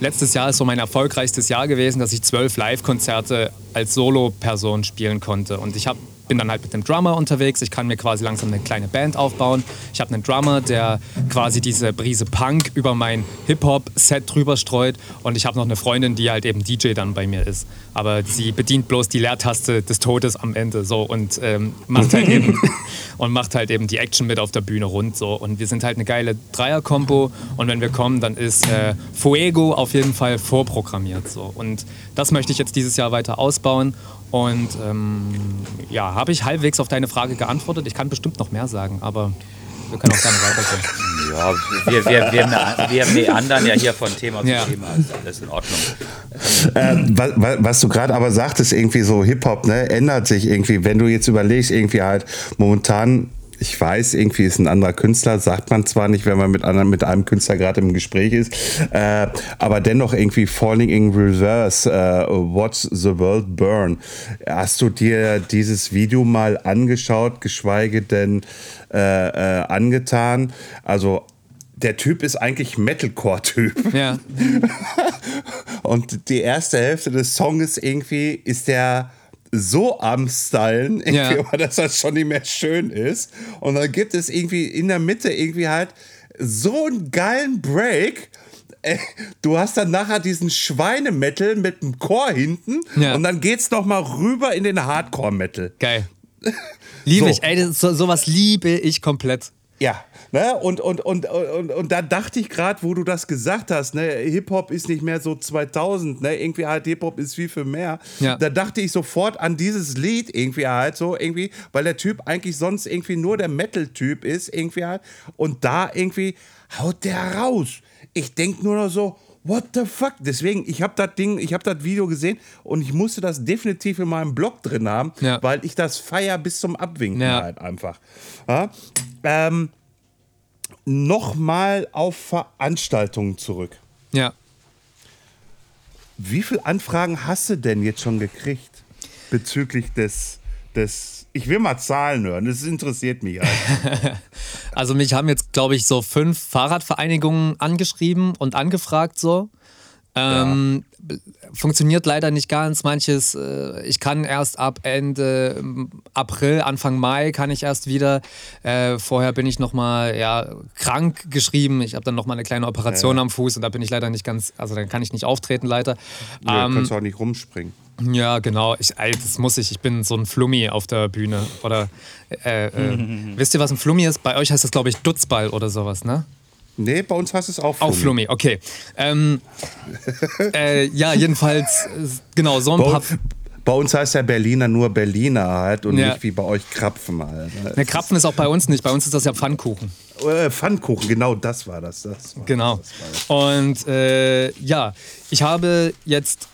letztes Jahr ist so mein erfolgreichstes Jahr gewesen, dass ich zwölf Live-Konzerte als Solo-Person spielen konnte. Und ich hab, bin dann halt mit dem Drummer unterwegs, ich kann mir quasi langsam eine kleine Band aufbauen. Ich habe einen Drummer, der quasi diese Brise Punk über mein Hip-Hop-Set drüber streut. Und ich habe noch eine Freundin, die halt eben DJ dann bei mir ist. Aber sie bedient bloß die Leertaste des Todes am Ende so und ähm, macht halt eben und macht halt eben die Action mit auf der Bühne rund so. Und wir sind halt eine geile Dreier-Kombo und wenn wir kommen, dann ist äh, Fuego auf jeden Fall vorprogrammiert so. Und das möchte ich jetzt dieses Jahr weiter ausbauen. Und ähm, ja, habe ich halbwegs auf deine Frage geantwortet. Ich kann bestimmt noch mehr sagen, aber wir können auch gerne weitergehen. Ja, wir, wir, wir, wir meandern ja hier von Thema zu Ja. Thema. Ist alles in Ordnung. Ähm, was, was- was du gerade aber sagtest, irgendwie so Hip-Hop, ne, ändert sich irgendwie. Wenn du jetzt überlegst, irgendwie halt momentan, ich weiß, irgendwie ist ein anderer Künstler, sagt man zwar nicht, wenn man mit, anderen, mit einem Künstler gerade im Gespräch ist, äh, aber dennoch irgendwie Falling in Reverse, äh, Watch the World Burn. Hast du dir dieses Video mal angeschaut, geschweige denn äh, äh, angetan? Also, der Typ ist eigentlich Metalcore-Typ. Ja, Und die erste Hälfte des Songs irgendwie ist der so am Stylen, Ja. dass das schon nicht mehr schön ist. Und dann gibt es irgendwie in der Mitte irgendwie halt so einen geilen Break. Äh, Du hast dann nachher diesen Schweinemetal mit dem Chor hinten Ja. und dann geht's noch mal rüber in den Hardcore-Metal. geil. Liebe So. ich, ey, das, so, sowas liebe ich komplett. Ja, ne? Und, und, und, und, und da dachte ich gerade, wo du das gesagt hast, ne, Hip-Hop ist nicht mehr so 2000, ne? Irgendwie halt Hip-Hop ist viel, viel mehr. Ja. Da dachte ich sofort an dieses Lied irgendwie halt so, irgendwie, weil der Typ eigentlich sonst irgendwie nur der Metal-Typ ist, irgendwie halt. Und da irgendwie haut der raus. Ich denk nur noch so, What the fuck? Deswegen, ich habe das Ding, ich habe das Video gesehen und ich musste das definitiv in meinem Blog drin haben, Ja. weil ich das feier bis zum Abwinken Ja. halt einfach. Ja? Ähm, Nochmal auf Veranstaltungen zurück. Ja. Wie viele Anfragen hast du denn jetzt schon gekriegt bezüglich des, des ich will mal Zahlen hören, das interessiert mich halt. Also mich haben jetzt, glaube ich, so fünf Fahrradvereinigungen angeschrieben und angefragt so. Ähm, Funktioniert leider nicht ganz. Manches, äh, ich kann erst ab Ende ähm, April, Anfang Mai kann ich erst wieder. Äh, vorher bin ich nochmal ja, krank geschrieben. Ich habe dann nochmal eine kleine Operation am Fuß und da bin ich leider nicht ganz, also dann kann ich nicht auftreten leider. Ja, Ähm, kannst du auch nicht rumspringen. Ja, genau. Ich, das muss ich. Ich bin so ein Flummi auf der Bühne. Oder äh, äh, wisst ihr, was ein Flummi ist? Bei euch heißt das, glaube ich, Dutzball oder sowas, ne? Nee, bei uns heißt es auch Auch Flummi. Flummi, okay. Ähm, äh, ja, jedenfalls, äh, genau, so ein Bei, paar. bei uns heißt ja Berliner nur Berliner halt und Ja. nicht wie bei euch Krapfen halt. Ne, Krapfen ist auch bei uns nicht. Bei uns ist das ja Pfannkuchen. Äh, Pfannkuchen, genau das war das. das war Genau. Das war das. Und äh, ja, ich habe jetzt,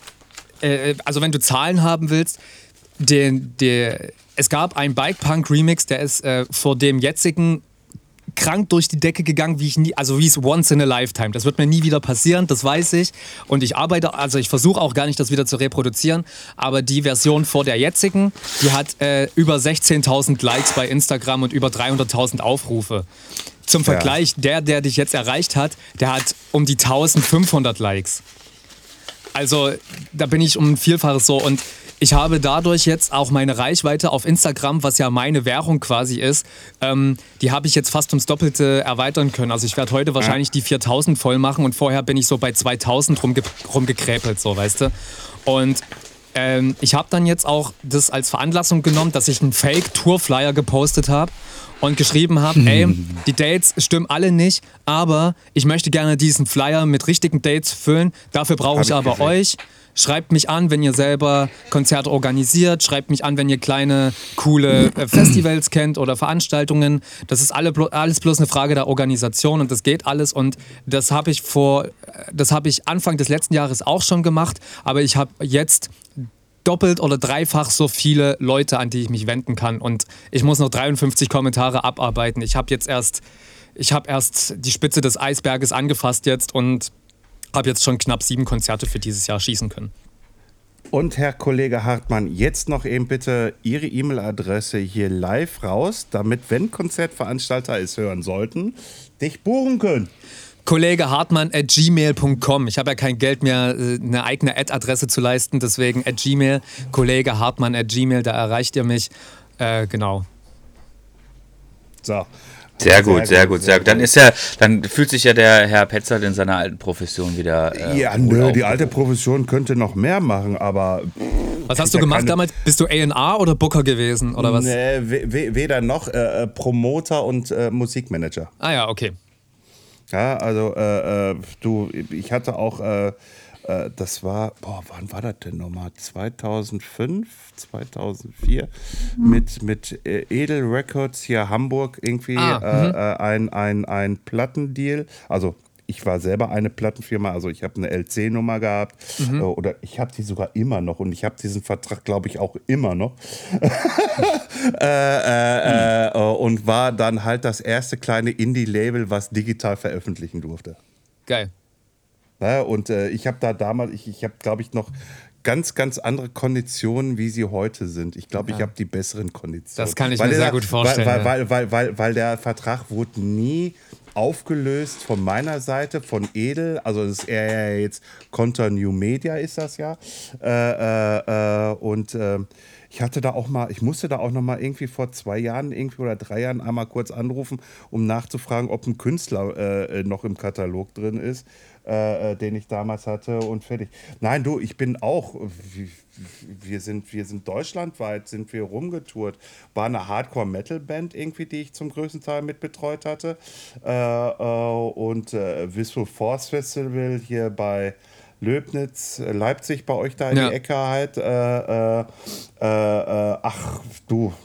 äh, also wenn du Zahlen haben willst, den, der, es gab einen Bike Punk Remix, der ist äh, vor dem jetzigen krank durch die Decke gegangen, wie ich nie, also wie es once in a lifetime. Das wird mir nie wieder passieren, das weiß ich. Und ich arbeite, also ich versuche auch gar nicht, das wieder zu reproduzieren. Aber die Version vor der jetzigen, die hat äh, über 16.000 Likes bei Instagram und über 300.000 Aufrufe. Zum Vergleich, der, der dich jetzt erreicht hat, der hat um die 1500 Likes. Also da bin ich um ein Vielfaches so und ich habe dadurch jetzt auch meine Reichweite auf Instagram, was ja meine Währung quasi ist, ähm, die habe ich jetzt fast ums Doppelte erweitern können. Also ich werde heute wahrscheinlich die 4000 voll machen und vorher bin ich so bei 2000 rumge rumgekräpelt, so weißt du. Und ähm, ich habe dann jetzt auch das als Veranlassung genommen, dass ich einen Fake-Tour-Flyer gepostet habe und geschrieben habe, ey, die Dates stimmen alle nicht, aber ich möchte gerne diesen Flyer mit richtigen Dates füllen. Dafür brauche ich ich aber gesehen. euch. Schreibt mich an, wenn ihr selber Konzerte organisiert. Schreibt mich an, wenn ihr kleine, coole äh, Festivals kennt oder Veranstaltungen. Das ist alle, alles bloß eine Frage der Organisation und das geht alles. Und das habe ich vor, äh, das habe ich Anfang des letzten Jahres auch schon gemacht. Aber ich habe jetzt doppelt oder dreifach so viele Leute, an die ich mich wenden kann. Und ich muss noch 53 Kommentare abarbeiten. Ich habe jetzt erst, ich habe erst die Spitze des Eisberges angefasst jetzt und habe jetzt schon knapp sieben Konzerte für dieses Jahr schießen können. Und Herr Kollege Hartmann, jetzt noch eben bitte Ihre E-Mail-Adresse hier live raus, damit, wenn Konzertveranstalter es hören sollten, dich buchen können. Kollege Hartmann at gmail.com. Ich habe ja kein Geld mehr, äh, eine eigene Ad-Adresse zu leisten, deswegen at gmail. Kollege Hartmann at gmail, da erreicht ihr mich. Äh, genau. So. Sehr gut, sehr gut, sehr gut. Dann ist ja, dann fühlt sich ja der Herr Petzold in seiner alten Profession wieder. Äh, Ja, nö, die alte Profession könnte noch mehr machen, aber Was hast du gemacht keine- damals? Bist du A&R oder Booker gewesen oder was? Nee, we- we- weder noch äh, äh, Promoter und äh, Musikmanager. Ah ja, okay. Ja, also äh, äh, du, ich hatte auch, äh, äh, das war, boah, wann war das denn nochmal? 2005, 2004 mit, mit äh, Edel Records hier Hamburg irgendwie Ah, äh, äh, ein, ein, ein Plattendeal. Also ich war selber eine Plattenfirma, also ich habe eine LC-Nummer gehabt äh, oder ich habe die sogar immer noch und ich habe diesen Vertrag, glaube ich, auch immer noch. äh, äh, äh, und war dann halt das erste kleine Indie-Label, was digital veröffentlichen durfte. Geil. Ja, und äh, ich habe da damals, ich, ich habe, glaube ich, noch ganz, ganz andere Konditionen, wie sie heute sind. Ich glaube, ich habe die besseren Konditionen. Das kann ich Weil mir der- sehr gut vorstellen, ja. weil, weil, weil, weil der Vertrag wurde nie aufgelöst von meiner Seite, von Edel. Also das ist eher jetzt Conter New Media ist das ja. Äh, äh, äh, und äh, ich hatte da auch mal, ich musste da auch noch mal irgendwie vor zwei Jahren irgendwie oder drei Jahren einmal kurz anrufen, um nachzufragen, ob ein Künstler äh, äh, noch im Katalog drin ist, äh, äh, den ich damals hatte und fertig. Nein, du, ich bin auch, wir, sind, wir sind deutschlandweit, sind wir rumgetourt. War eine Hardcore-Metal-Band irgendwie, die ich zum größten Teil mit betreut hatte. Äh, äh, und äh, Visual Force Festival hier bei Löbnitz, Leipzig, bei euch da in Ja. die Ecke halt. Äh, äh, ach, du.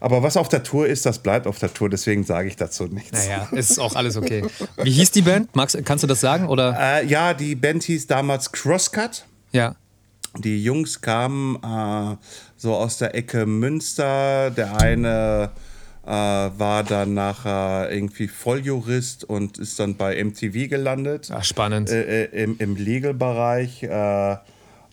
Aber was auf der Tour ist, das bleibt auf der Tour, deswegen sage ich dazu nichts. Naja, ist auch alles okay. Wie hieß die Band? Magst, kannst du das sagen? Oder? Äh, ja, die Band hieß damals Crosscut. Ja. Die Jungs kamen äh, so aus der Ecke Münster. Der eine äh, war dann nachher irgendwie Volljurist und ist dann bei MTV gelandet. Ach, spannend. Äh, äh, im, Im Legal-Bereich.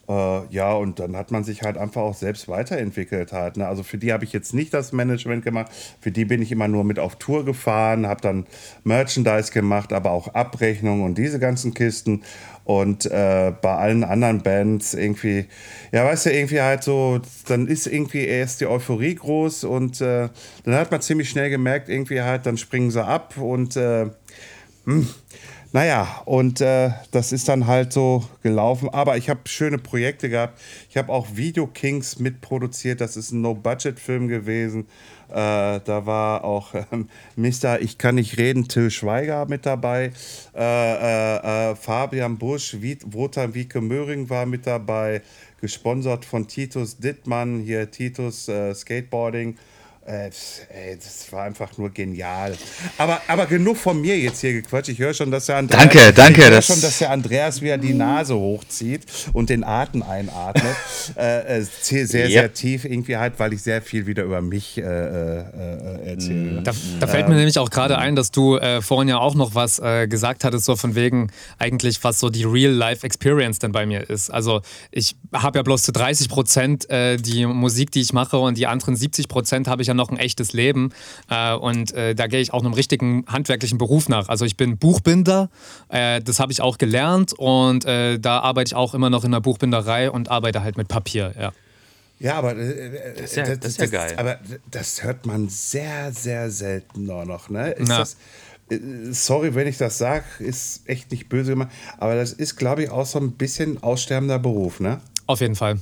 Äh, ja, und dann hat man sich halt einfach auch selbst weiterentwickelt halt. Ne? Also für die habe ich jetzt nicht das Management gemacht. Für die bin ich immer nur mit auf Tour gefahren, habe dann Merchandise gemacht, aber auch Abrechnung und diese ganzen Kisten. Und äh, bei allen anderen Bands irgendwie, ja, weißt du, irgendwie halt so, dann ist irgendwie erst die Euphorie groß und äh, dann hat man ziemlich schnell gemerkt, irgendwie halt, dann springen sie ab und äh, naja, und äh, das ist dann halt so gelaufen. Aber ich habe schöne Projekte gehabt. Ich habe auch Video Kings mitproduziert. Das ist ein No-Budget-Film gewesen. Äh, da war auch ähm, Mr. Ich kann nicht reden, Till Schweiger mit dabei. Äh, äh, äh, Fabian Busch, Wotan Wieke Möhring war mit dabei. Gesponsert von Titus Dittmann, hier Titus äh, Skateboarding. Äh, ey, das war einfach nur genial. Aber, aber genug von mir jetzt hier gequatscht. Ich höre schon, dass der Andreas, Danke, danke, Ich höre das- schon, dass der Andreas wieder die Nase hochzieht und den Atem einatmet. äh, äh, sehr, sehr, Ja. sehr tief irgendwie halt, weil ich sehr viel wieder über mich äh, äh, äh, erzähle. Da, da fällt mir nämlich auch gerade ein, dass du äh, vorhin ja auch noch was äh, gesagt hattest, so von wegen eigentlich, was so die Real-Life-Experience denn bei mir ist. Also ich habe ja bloß zu 30 Prozent äh, die Musik, die ich mache und die anderen 70 Prozent habe ich ja noch ein echtes Leben. Äh, und äh, da gehe ich auch einem richtigen handwerklichen Beruf nach. Also ich bin Buchbinder, äh, das habe ich auch gelernt und äh, da arbeite ich auch immer noch in der Buchbinderei und arbeite halt mit Papier, ja. Ja, aber äh, Das ist ja- das ist ja geil. Aber das hört man sehr, sehr selten nur noch. Ne? Ist das, äh, sorry, wenn ich das sage, ist echt nicht böse gemacht, aber das ist, glaube ich, auch so ein bisschen aussterbender Beruf. Ne? Auf jeden Fall.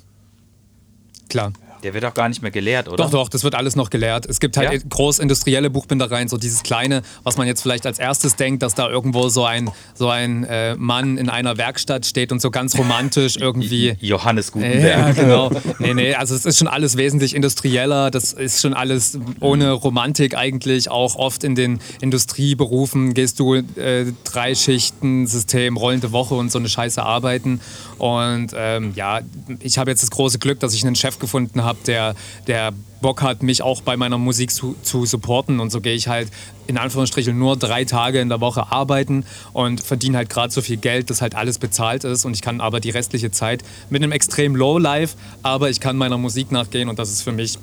Klar. Der wird auch gar nicht mehr gelehrt, oder? Doch, doch, das wird alles noch gelehrt. Es gibt halt Ja? großindustrielle Buchbindereien, so dieses kleine, was man jetzt vielleicht als erstes denkt, dass da irgendwo so ein, so ein äh, Mann in einer Werkstatt steht und so ganz romantisch irgendwie. Johannes Ja, Gutenberg. genau. Nee, nee, also es ist schon alles wesentlich industrieller. Das ist schon alles ohne Romantik eigentlich. Auch oft in den Industrieberufen gehst du äh, drei Schichten, System, rollende Woche und so eine Scheiße arbeiten. Und ähm, ja, ich habe jetzt das große Glück, dass ich einen Chef gefunden habe, der, der Bock hat, mich auch bei meiner Musik zu, zu supporten. Und so gehe ich halt in Anführungsstrichen nur drei Tage in der Woche arbeiten und verdiene halt gerade so viel Geld, dass halt alles bezahlt ist. Und ich kann aber die restliche Zeit mit einem extrem Low Life, aber ich kann meiner Musik nachgehen und das ist für mich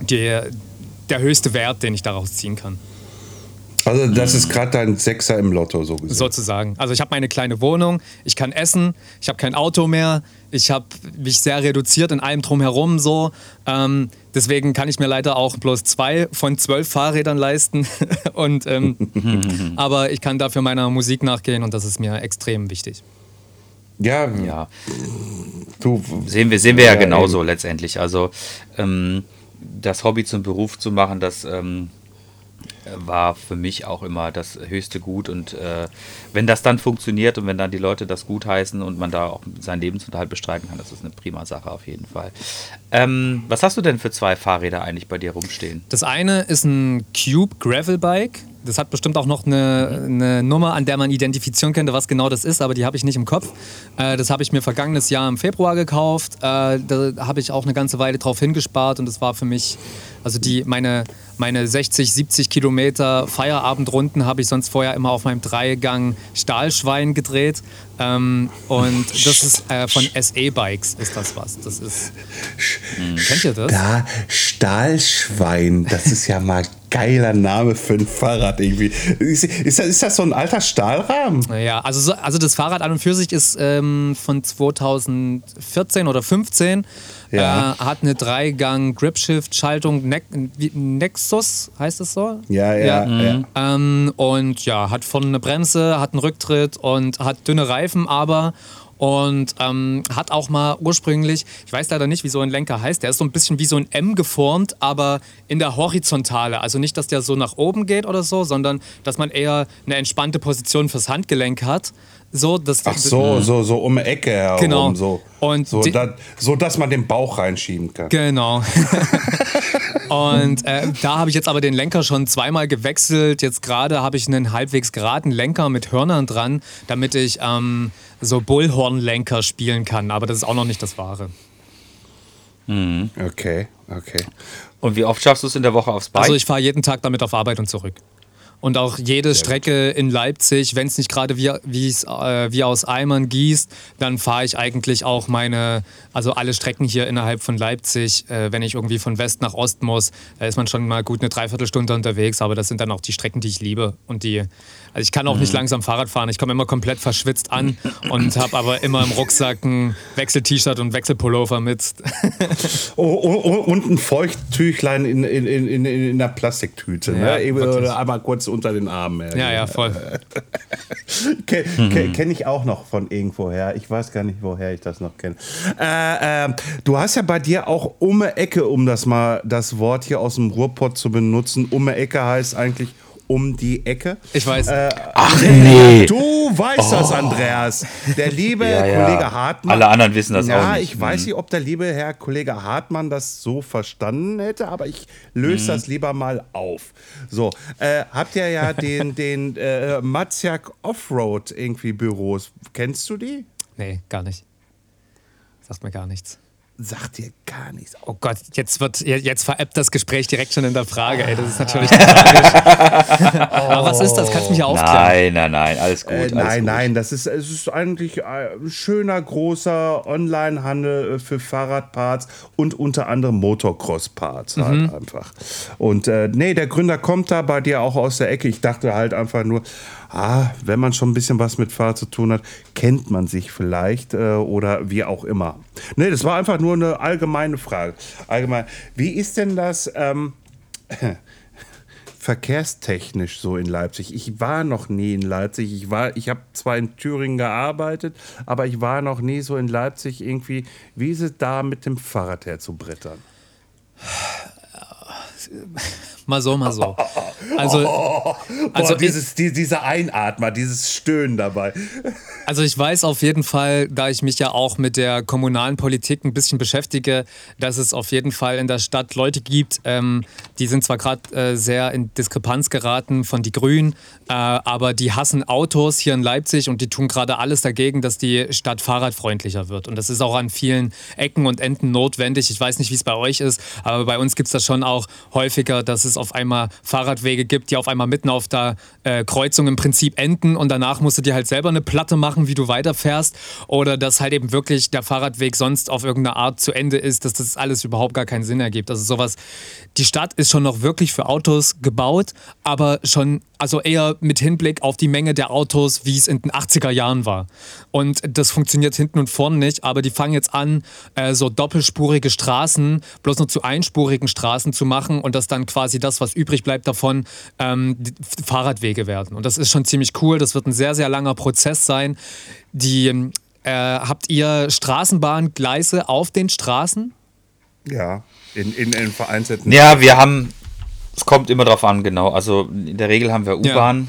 der, der höchste Wert, den ich daraus ziehen kann. Also, das ist gerade dein Sechser im Lotto, so gesehen. sozusagen. Also ich habe meine kleine Wohnung, ich kann essen, ich habe kein Auto mehr, ich habe mich sehr reduziert in allem drumherum so. Ähm, deswegen kann ich mir leider auch bloß zwei von zwölf Fahrrädern leisten. und, ähm, aber ich kann dafür meiner Musik nachgehen und das ist mir extrem wichtig. Ja, Ja, du. sehen wir, sehen wir ja, Ja, genauso eben. letztendlich. Also ähm, das Hobby zum Beruf zu machen, das ähm, war für mich auch immer das höchste Gut. Und äh, wenn das dann funktioniert und wenn dann die Leute das gut heißen und man da auch seinen Lebensunterhalt bestreiten kann, das ist eine prima Sache auf jeden Fall. Ähm, was hast du denn für zwei Fahrräder eigentlich bei dir rumstehen? Das eine ist ein Cube Gravel Bike. Das hat bestimmt auch noch eine, eine Nummer, an der man identifizieren könnte, was genau das ist, aber die habe ich nicht im Kopf. Äh, das habe ich mir vergangenes Jahr im Februar gekauft. Äh, da habe ich auch eine ganze Weile drauf hingespart und das war für mich, also die, meine, meine 60, 70 Kilometer Feierabendrunden habe ich sonst vorher immer auf meinem Dreigang Stahlschwein gedreht. Ähm, und das ist äh, von SE Bikes ist das was. Das ist. Kennt ihr das? Da, Stahlschwein, das ist ja mal geiler Name für ein Fahrrad irgendwie. Ist, ist, das, ist das so ein alter Stahlrahmen? Ja, also, so- also das Fahrrad an und für sich ist ähm, von 2014 oder 15. Ja. Äh, hat eine Dreigang-Gripshift-Schaltung, ne wie- Nexus heißt es so? Ja, ja, ja. Ähm, und ja, hat vorne eine Bremse, hat einen Rücktritt und hat dünne Reifen, aber und ähm, hat auch mal ursprünglich, ich weiß leider nicht, wie so ein Lenker heißt, der ist so ein bisschen wie so ein M geformt, aber in der Horizontale. Also nicht, dass der so nach oben geht oder so, sondern dass man eher eine entspannte Position fürs Handgelenk hat. So, dass, Ach so, so, so um die Ecke herum. Genau. So, Und so, da, so, dass man den Bauch reinschieben kann. Genau. Und äh, da habe ich jetzt aber den Lenker schon zweimal gewechselt. Jetzt gerade habe ich einen halbwegs geraden Lenker mit Hörnern dran, damit ich ähm, so Bullhornlenker spielen kann. Aber das ist auch noch nicht das Wahre. Okay, okay. Und wie oft schaffst du es in der Woche aufs Bike? Also ich fahre jeden Tag damit auf Arbeit und zurück. Und auch jede Strecke in Leipzig, wenn es nicht gerade wie, äh, wie aus Eimern gießt, dann fahre ich eigentlich auch meine, also alle Strecken hier innerhalb von Leipzig. Äh, wenn ich irgendwie von West nach Ost muss, da ist man schon mal gut eine Dreiviertelstunde unterwegs, aber das sind dann auch die Strecken, die ich liebe. Und die, also ich kann auch nicht langsam Fahrrad fahren. Ich komme immer komplett verschwitzt an und habe aber immer im Rucksack ein Wechsel-T-Shirt und Wechselpullover mit. Oh, oh, oh, und ein Feuchttüchlein in, in, in, in, in einer Plastiktüte. Ja, ne? Eben, wirklich. Oder einmal kurz unter den Armen. Ja, ja, voll. Kenne kenn ich auch noch von irgendwoher. Ich weiß gar nicht, woher ich das noch kenne. Äh, äh, du hast ja bei dir auch um die Ecke, um das mal das Wort hier aus dem Ruhrpott zu benutzen. Um die Ecke heißt eigentlich um die Ecke. Ich weiß. Äh, Ach nee. Du weißt das, Andreas. Der liebe Ja, ja. Kollege Hartmann. Alle anderen wissen das ja, auch nicht. ich weiß nicht, ob der liebe Herr Kollege Hartmann das so verstanden hätte, aber ich löse Mhm. das lieber mal auf. So, äh, habt ihr ja den, den äh, Matzjak Offroad irgendwie Büros. Kennst du die? nee, gar nicht. Sagt mir gar nichts. Sagt dir gar nichts. Oh Gott, jetzt wird jetzt veräppt das Gespräch direkt schon in der Frage. Ey, das ist natürlich tragisch. Aber was ist das? Kannst du mich ja aufklären? Nein, nein, nein, alles gut. Äh, alles nein, gut. nein, das ist, es ist eigentlich ein schöner, großer Online-Handel äh, für Fahrradparts und unter anderem Motocross-Parts Mhm. halt einfach. Und äh, nee, der Gründer kommt da bei dir auch aus der Ecke. Ich dachte halt einfach nur, ah, wenn man schon ein bisschen was mit Fahrrad zu tun hat, kennt man sich vielleicht äh, oder wie auch immer. Nee, das war einfach nur eine allgemeine Frage. Allgemein, wie ist denn das? Ähm, verkehrstechnisch so in Leipzig. Ich war noch nie in Leipzig. Ich war, ich habe zwar in Thüringen gearbeitet, aber ich war noch nie so in Leipzig irgendwie. Wie ist es da mit dem Fahrrad herzubrettern? Mal so, mal so. Also, Boah, Also dieses, die, dieser Einatmer, dieses Stöhnen dabei. Also ich weiß auf jeden Fall, da ich mich ja auch mit der kommunalen Politik ein bisschen beschäftige, dass es auf jeden Fall in der Stadt Leute gibt, ähm, die sind zwar gerade äh, sehr in Diskrepanz geraten von die Grünen, äh, aber die hassen Autos hier in Leipzig und die tun gerade alles dagegen, dass die Stadt fahrradfreundlicher wird. Und das ist auch an vielen Ecken und Enden notwendig. Ich weiß nicht, wie es bei euch ist, aber bei uns gibt es das schon auch häufiger, dass es auf einmal Fahrradwege gibt, die auf einmal mitten auf der äh, Kreuzung im Prinzip enden und danach musst du dir halt selber eine Platte machen, wie du weiterfährst. Oder dass halt eben wirklich der Fahrradweg sonst auf irgendeine Art zu Ende ist, dass das alles überhaupt gar keinen Sinn ergibt. Also sowas, die Stadt ist schon noch wirklich für Autos gebaut, aber schon, also eher mit Hinblick auf die Menge der Autos, wie es in den 80er Jahren war. Und das funktioniert hinten und vorne nicht, aber die fangen jetzt an, äh, so doppelspurige Straßen bloß nur zu einspurigen Straßen zu machen und dass dann quasi das, was übrig bleibt davon, ähm, Fahrradwege werden. Und das ist schon ziemlich cool. Das wird ein sehr, sehr langer Prozess sein. Die, äh, habt ihr Straßenbahngleise auf den Straßen? Ja, in, in, in vereinzelten. Ja, wir haben, es kommt immer drauf an, genau. Also in der Regel haben wir Ja.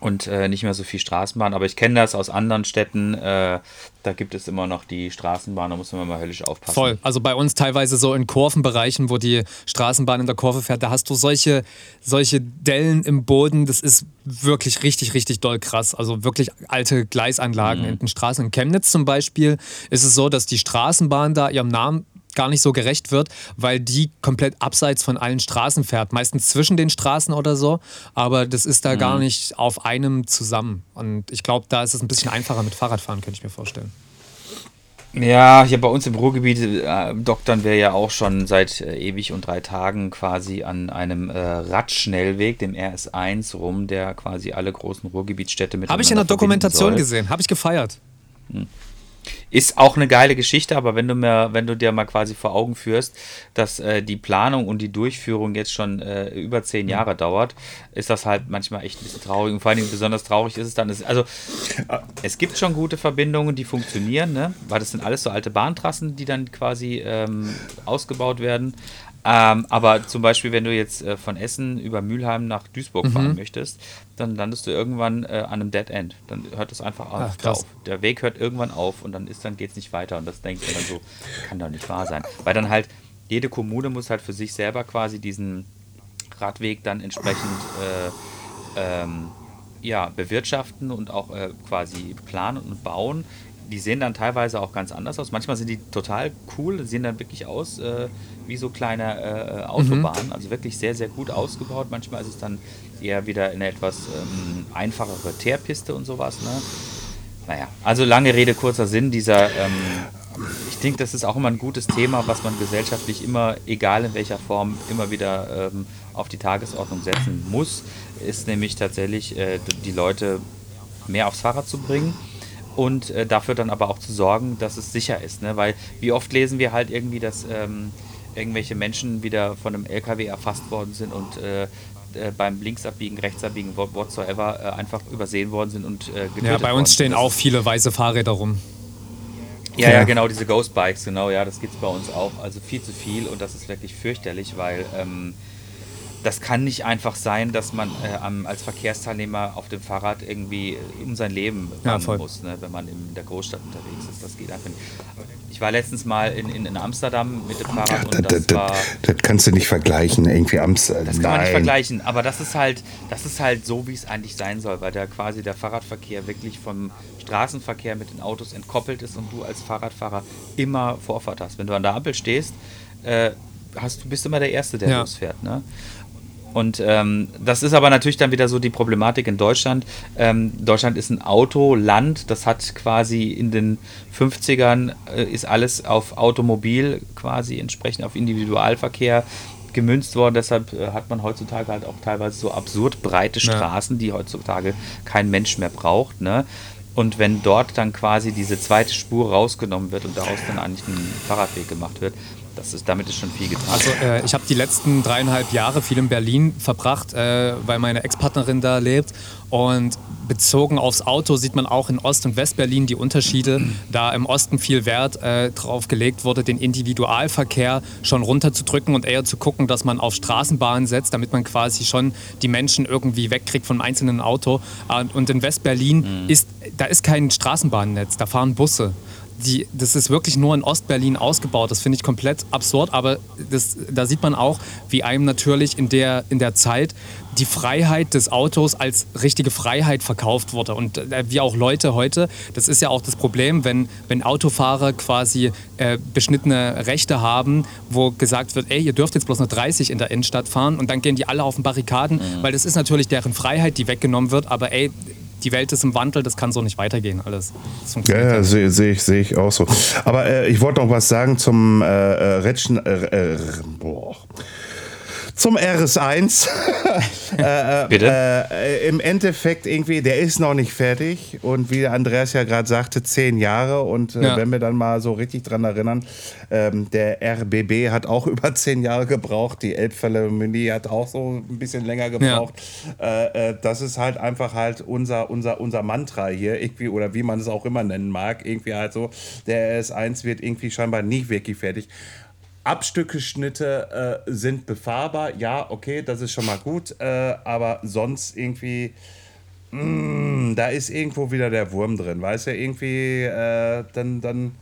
Und äh, nicht mehr so viel Straßenbahn. Aber ich kenne das aus anderen Städten. Äh, da gibt es immer noch die Straßenbahn, da muss man mal höllisch aufpassen. Voll. Also bei uns teilweise so in Kurvenbereichen, wo die Straßenbahn in der Kurve fährt, da hast du solche, solche Dellen im Boden. Das ist wirklich richtig, richtig doll krass. Also wirklich alte Gleisanlagen in den Straßen. In Chemnitz zum Beispiel ist es so, dass die Straßenbahn da ihrem Namen gar nicht so gerecht wird, weil die komplett abseits von allen Straßen fährt. Meistens zwischen den Straßen oder so. Aber das ist da gar nicht auf einem zusammen. Und ich glaube, da ist es ein bisschen einfacher mit Fahrradfahren, könnte ich mir vorstellen. Ja, hier bei uns im Ruhrgebiet äh, doktern wir ja auch schon seit äh, ewig und drei Tagen quasi an einem äh, Radschnellweg, dem RS1, rum, der quasi alle großen Ruhrgebietsstädte mit Habe ich in der Dokumentation gesehen, habe ich gefeiert. Ist auch eine geile Geschichte, aber wenn du mir, wenn du dir mal quasi vor Augen führst, dass äh, die Planung und die Durchführung jetzt schon äh, über zehn Jahre dauert, ist das halt manchmal echt ein bisschen traurig. Und vor allen Dingen besonders traurig ist es dann. Ist, also es gibt schon gute Verbindungen, die funktionieren, ne? weil das sind alles so alte Bahntrassen, die dann quasi ähm, ausgebaut werden. Ähm, aber zum Beispiel, wenn du jetzt äh, von Essen über Mülheim nach Duisburg fahren möchtest, dann landest du irgendwann äh, an einem Dead End. Dann hört es einfach auf. Ach, auf. Der Weg hört irgendwann auf und dann ist dann geht's nicht weiter. Und das denkt man dann so, kann doch nicht wahr sein. Weil dann halt jede Kommune muss halt für sich selber quasi diesen Radweg dann entsprechend äh, ähm, ja, bewirtschaften und auch äh, quasi planen und bauen. Die sehen dann teilweise auch ganz anders aus. Manchmal sind die total cool, sehen dann wirklich aus äh, wie so kleine äh, Autobahnen, also wirklich sehr, sehr gut ausgebaut. Manchmal ist es dann eher wieder eine etwas ähm, einfachere Teerpiste und sowas. Ne? Naja, also lange Rede, kurzer Sinn, dieser, ähm, ich denke, das ist auch immer ein gutes Thema, was man gesellschaftlich immer, egal in welcher Form, immer wieder ähm, auf die Tagesordnung setzen muss, ist nämlich tatsächlich äh, die Leute mehr aufs Fahrrad zu bringen und äh, dafür dann aber auch zu sorgen, dass es sicher ist. Ne? Weil wie oft lesen wir halt irgendwie, dass ähm, irgendwelche Menschen wieder von einem LKW erfasst worden sind und äh, äh, beim Linksabbiegen, Rechtsabbiegen, what- whatsoever, äh, einfach übersehen worden sind und äh, getötet Ja, bei uns stehen auch viele weiße Fahrräder rum. Ja, ja, Ja. genau, diese Ghost Bikes, genau, ja, das gibt es bei uns auch. Also viel zu viel und das ist wirklich fürchterlich, weil ähm, das kann nicht einfach sein, dass man äh, als Verkehrsteilnehmer auf dem Fahrrad irgendwie um sein Leben Ja, bangen voll. muss, ne, wenn man in der Großstadt unterwegs ist. Das geht einfach nicht. Ich war letztens mal in, in, in Amsterdam mit dem Fahrrad Das, und das das, war. das, das kannst du nicht vergleichen, irgendwie Amsterdam. Das kann man nicht vergleichen, aber das ist halt, das ist halt so, wie es eigentlich sein soll, weil da quasi der Fahrradverkehr wirklich vom Straßenverkehr mit den Autos entkoppelt ist und du als Fahrradfahrer immer Vorfahrt hast. Wenn du an der Ampel stehst, äh, hast, du bist immer der Erste, der Ja. losfährt. Ne? Und ähm, das ist aber natürlich dann wieder so die Problematik in Deutschland. Ähm, Deutschland ist ein Autoland, das hat quasi in den 50ern äh, ist alles auf Automobil quasi entsprechend auf Individualverkehr gemünzt worden. Deshalb äh, hat man heutzutage halt auch teilweise so absurd breite Ja. Straßen, die heutzutage kein Mensch mehr braucht. Ne? Und wenn dort dann quasi diese zweite Spur rausgenommen wird und daraus dann eigentlich ein Fahrradweg gemacht wird, das ist, damit ist schon viel getan. Also äh, ich habe die letzten dreieinhalb Jahre viel in Berlin verbracht, äh, weil meine Ex-Partnerin da lebt. Und bezogen aufs Auto sieht man auch in Ost- und West-Berlin die Unterschiede, da im Osten viel Wert äh, drauf gelegt wurde, den Individualverkehr schon runterzudrücken und eher zu gucken, dass man auf Straßenbahnen setzt, damit man quasi schon die Menschen irgendwie wegkriegt vom einzelnen Auto. Äh, Und in West-Berlin ist, da ist kein Straßenbahnnetz, da fahren Busse die, das ist wirklich nur in Ostberlin ausgebaut. Das finde ich komplett absurd, aber das, da sieht man auch, wie einem natürlich in der, in der Zeit die Freiheit des Autos als richtige Freiheit verkauft wurde. Und äh, wie auch Leute heute, das ist ja auch das Problem, wenn, wenn Autofahrer quasi äh, beschnittene Rechte haben, wo gesagt wird, ey, ihr dürft jetzt bloß nur 30 in der Innenstadt fahren und dann gehen die alle auf den Barrikaden, weil das ist natürlich deren Freiheit, die weggenommen wird, aber ey, die Welt ist im Wandel, das kann so nicht weitergehen alles. Ja, ja sehe seh ich, seh ich auch so. Aber äh, ich wollte noch was sagen zum äh, äh, Retschen, äh, äh, boah. Zum RS1. äh, äh, Bitte? Äh, Im Endeffekt irgendwie, der ist noch nicht fertig. Und wie Andreas ja gerade sagte, zehn Jahre. Und äh, Ja. wenn wir dann mal so richtig dran erinnern, ähm, der RBB hat auch über zehn Jahre gebraucht. Die Elbphilharmonie hat auch so ein bisschen länger gebraucht. Äh, äh, das ist halt einfach halt unser, unser, unser Mantra hier, irgendwie, oder wie man es auch immer nennen mag. Irgendwie halt so, der RS1 wird irgendwie scheinbar nie wirklich fertig. Abstückeschnitte äh, sind befahrbar, ja, okay, das ist schon mal gut, äh, aber sonst irgendwie, mm, da ist irgendwo wieder der Wurm drin, weißt du, irgendwie, äh, dann, dann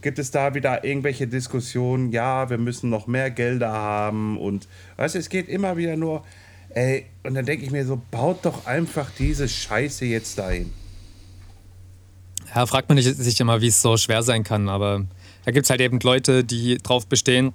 gibt es da wieder irgendwelche Diskussionen, ja, wir müssen noch mehr Gelder haben und, weißt du, es geht immer wieder nur, ey, und dann denke ich mir so, baut doch einfach diese Scheiße jetzt dahin. Ja, fragt man sich immer, wie es so schwer sein kann, aber da gibt es halt eben Leute, die drauf bestehen,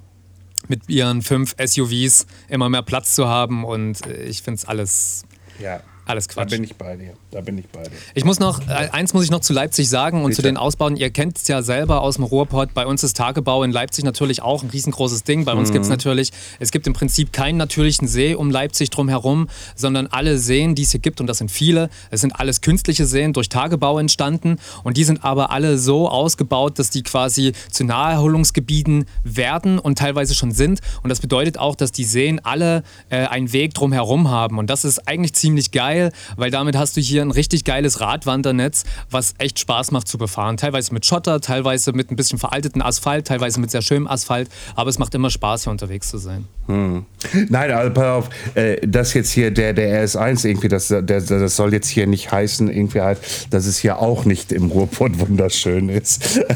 mit ihren fünf SUVs immer mehr Platz zu haben. Und äh, ich finde es alles, Ja, alles da Quatsch. bin ich bei dir, da bin ich bei dir. Ich muss noch, äh, eins muss ich noch zu Leipzig sagen und zu Bitte. den Ausbauen. Ihr kennt es ja selber aus dem Ruhrpott. Bei uns ist Tagebau in Leipzig natürlich auch ein riesengroßes Ding. Bei uns gibt es natürlich, es gibt im Prinzip keinen natürlichen See um Leipzig drumherum, sondern alle Seen, die es hier gibt, und das sind viele, es sind alles künstliche Seen durch Tagebau entstanden und die sind aber alle so ausgebaut, dass die quasi zu Naherholungsgebieten werden und teilweise schon sind. Und das bedeutet auch, dass die Seen alle äh, einen Weg drumherum haben. Und das ist eigentlich ziemlich geil, weil damit hast du hier ein richtig geiles Radwandernetz, was echt Spaß macht zu befahren. Teilweise mit Schotter, teilweise mit ein bisschen veralteten Asphalt, teilweise mit sehr schönem Asphalt. Aber es macht immer Spaß, hier unterwegs zu sein. Nein, also pass auf, äh, das jetzt hier, der, der RS1 irgendwie, das, der, das soll jetzt hier nicht heißen, irgendwie halt, dass es hier auch nicht im Ruhrpott wunderschön ist.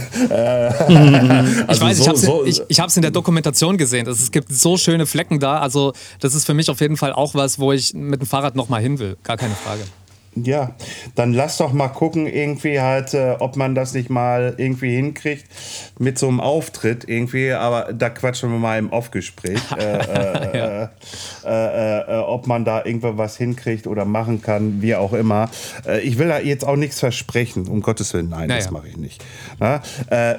Ich Also weiß, so- ich habe es so- ich, ich in der Dokumentation gesehen. Das, es gibt so schöne Flecken da. Also, das ist für mich auf jeden Fall auch was, wo ich mit dem Fahrrad nochmal hin will. Gar keine Frage. Ja, dann lass doch mal gucken, irgendwie halt, äh, ob man das nicht mal irgendwie hinkriegt mit so einem Auftritt irgendwie, aber da quatschen wir mal im Off-Gespräch, äh, äh, äh, äh, äh, ob man da irgendwo was hinkriegt oder machen kann, wie auch immer. Ich will da jetzt auch nichts versprechen, um Gottes Willen, nein, das Naja. mache ich nicht. Na?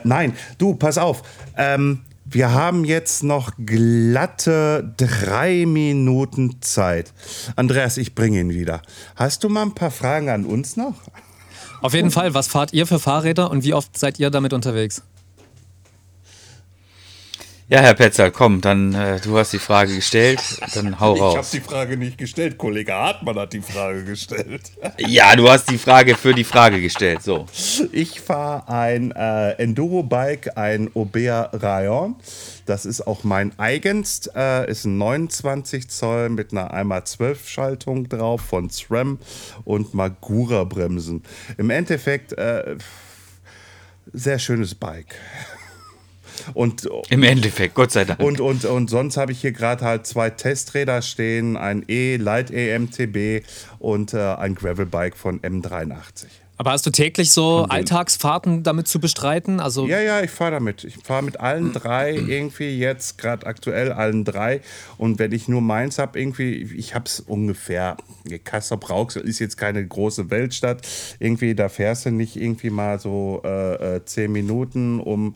Nein, du, pass auf, ähm, wir haben jetzt noch glatte drei Minuten Zeit. Andreas, ich bringe ihn wieder. Hast du mal ein paar Fragen an uns noch? Auf jeden Fall, was fahrt ihr für Fahrräder und wie oft seid ihr damit unterwegs? Ja, Herr Petzer, komm, dann äh, du hast die Frage gestellt, dann hau Ich habe raus. die Frage nicht gestellt. Kollege Hartmann hat die Frage gestellt. Ja, du hast die Frage für die Frage gestellt. So. Ich fahre ein äh, Enduro-Bike, ein Aubert Rayon. Das ist auch mein eigenst. Äh, ist ein 29 Zoll mit einer 1x12 Schaltung drauf von SRAM und Magura-Bremsen. Im Endeffekt äh, sehr schönes Bike. Und Im Endeffekt, Gott sei Dank. und, und, und sonst habe ich hier gerade halt zwei Testräder stehen, ein E, Light EMTB und äh, ein Gravelbike von M83. Aber hast du täglich so Alltagsfahrten damit zu bestreiten? Also Ja, ja, ich fahre damit. Ich fahre mit allen drei irgendwie jetzt, gerade aktuell allen drei. Und wenn ich nur meins habe, irgendwie, ich habe es ungefähr. Kassel Rauxel ist jetzt keine große Weltstadt. Irgendwie, da fährst du nicht irgendwie mal so äh, äh, zehn Minuten, um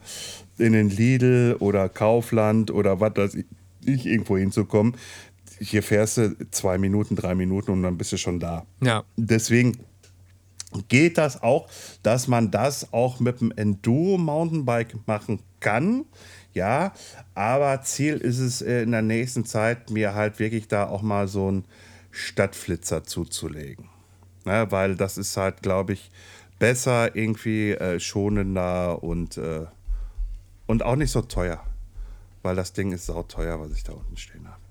in den Lidl oder Kaufland oder was weiß ich, irgendwo hinzukommen. Hier fährst du zwei Minuten, drei Minuten und dann bist du schon da. Ja. Deswegen geht das auch, dass man das auch mit dem Enduro-Mountainbike machen kann. Ja, aber Ziel ist es äh, in der nächsten Zeit, mir halt wirklich da auch mal so einen Stadtflitzer zuzulegen. Ne, weil das ist halt, glaube ich, besser, irgendwie äh, schonender und, äh, und auch nicht so teuer. Weil das Ding ist sauteuer, was ich da unten stehen habe.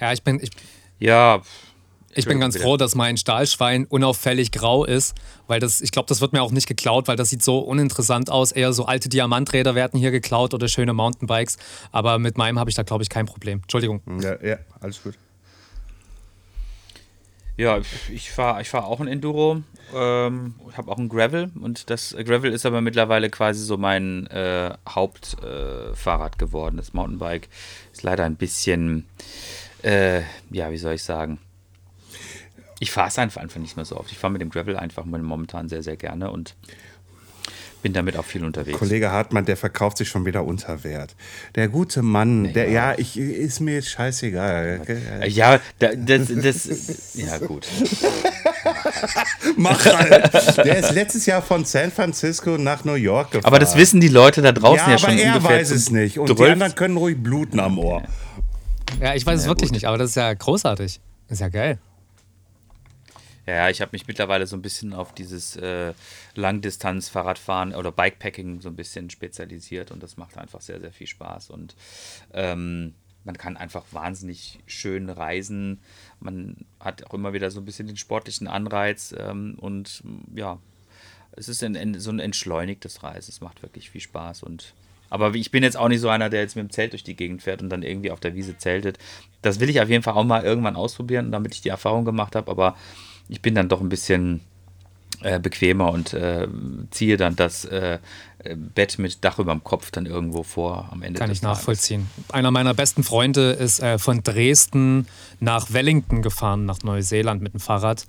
ja, ich bin, ich, ja, ich bin ganz froh, dass mein Stahlschwein unauffällig grau ist, weil das, ich glaube, das wird mir auch nicht geklaut, weil das sieht so uninteressant aus. Eher so alte Diamanträder werden hier geklaut oder schöne Mountainbikes. Aber mit meinem habe ich da, glaube ich, kein Problem. Entschuldigung. Ja, ja, alles gut. Ja, ich fahre ich fahr auch ein Enduro. Ähm, habe auch ein Gravel und das Gravel ist aber mittlerweile quasi so mein äh, Hauptfahrrad äh, geworden. Das Mountainbike ist leider ein bisschen, äh, ja, wie soll ich sagen? Ich fahre es einfach, einfach nicht mehr so oft. Ich fahre mit dem Gravel einfach momentan sehr, sehr gerne und bin damit auch viel unterwegs. Kollege Hartmann, der verkauft sich schon wieder unter Wert. Der gute Mann, der, ja, ich, ist mir jetzt scheißegal. Ja, da, das, das, ja gut. Mach halt. Der ist letztes Jahr von San Francisco nach New York gefahren. Aber das wissen die Leute da draußen ja, ja, schon aber er ungefähr weiß es nicht. Und die 12. anderen können ruhig bluten am Ohr. Ja, ich weiß es wirklich gut. nicht, aber das ist ja großartig. ist ja geil. Ja, ich habe mich mittlerweile so ein bisschen auf dieses äh, Langdistanz-Fahrradfahren oder Bikepacking so ein bisschen spezialisiert und das macht einfach sehr, sehr viel Spaß. Und ähm, man kann einfach wahnsinnig schön reisen. Man hat auch immer wieder so ein bisschen den sportlichen Anreiz ähm, und ja, es ist ein, ein, so ein entschleunigtes Reisen. Es macht wirklich viel Spaß und aber ich bin jetzt auch nicht so einer, der jetzt mit dem Zelt durch die Gegend fährt und dann irgendwie auf der Wiese zeltet. Das will ich auf jeden Fall auch mal irgendwann ausprobieren, damit ich die Erfahrung gemacht habe. Aber ich bin dann doch ein bisschen äh, bequemer und äh, ziehe dann das äh, Bett mit Dach über dem Kopf dann irgendwo vor am Ende Kann ich Tages. nachvollziehen. Einer meiner besten Freunde ist äh, von Dresden nach Wellington gefahren, nach Neuseeland mit dem Fahrrad.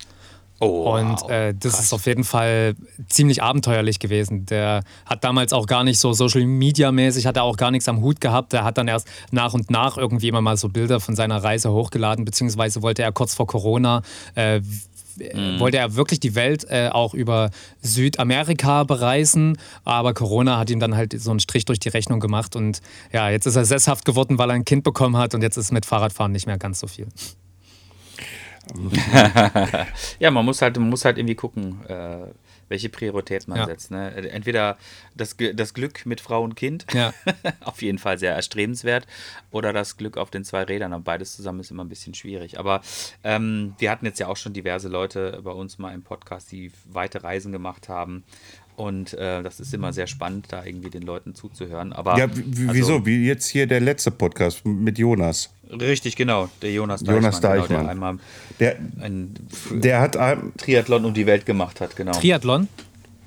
Oh, Und äh, das Krass. ist auf jeden Fall ziemlich abenteuerlich gewesen. Der hat damals auch gar nicht so Social Media mäßig, hat er auch gar nichts am Hut gehabt. Der hat dann erst nach und nach irgendwie immer mal so Bilder von seiner Reise hochgeladen, beziehungsweise wollte er kurz vor Corona, äh, w- wollte er wirklich die Welt äh, auch über Südamerika bereisen, aber Corona hat ihm dann halt so einen Strich durch die Rechnung gemacht und ja, jetzt ist er sesshaft geworden, weil er ein Kind bekommen hat und jetzt ist mit Fahrradfahren nicht mehr ganz so viel. Ja, man muss halt, man muss halt irgendwie gucken, äh, welche Priorität man Ja. setzt. Ne? Entweder das, das Glück mit Frau und Kind, Ja. auf jeden Fall sehr erstrebenswert, oder das Glück auf den zwei Rädern. Und beides zusammen ist immer ein bisschen schwierig. Aber ähm, wir hatten jetzt ja auch schon diverse Leute bei uns mal im Podcast, die weite Reisen gemacht haben. Und äh, das ist immer sehr spannend, da irgendwie den Leuten zuzuhören. Aber Ja, w- w- also- wieso? Wie jetzt hier der letzte Podcast mit Jonas. Richtig, genau. Der Jonas Deichmann. Jonas Genau, der einmal Der, der hat ein, Triathlon um die Welt gemacht hat, genau. Triathlon?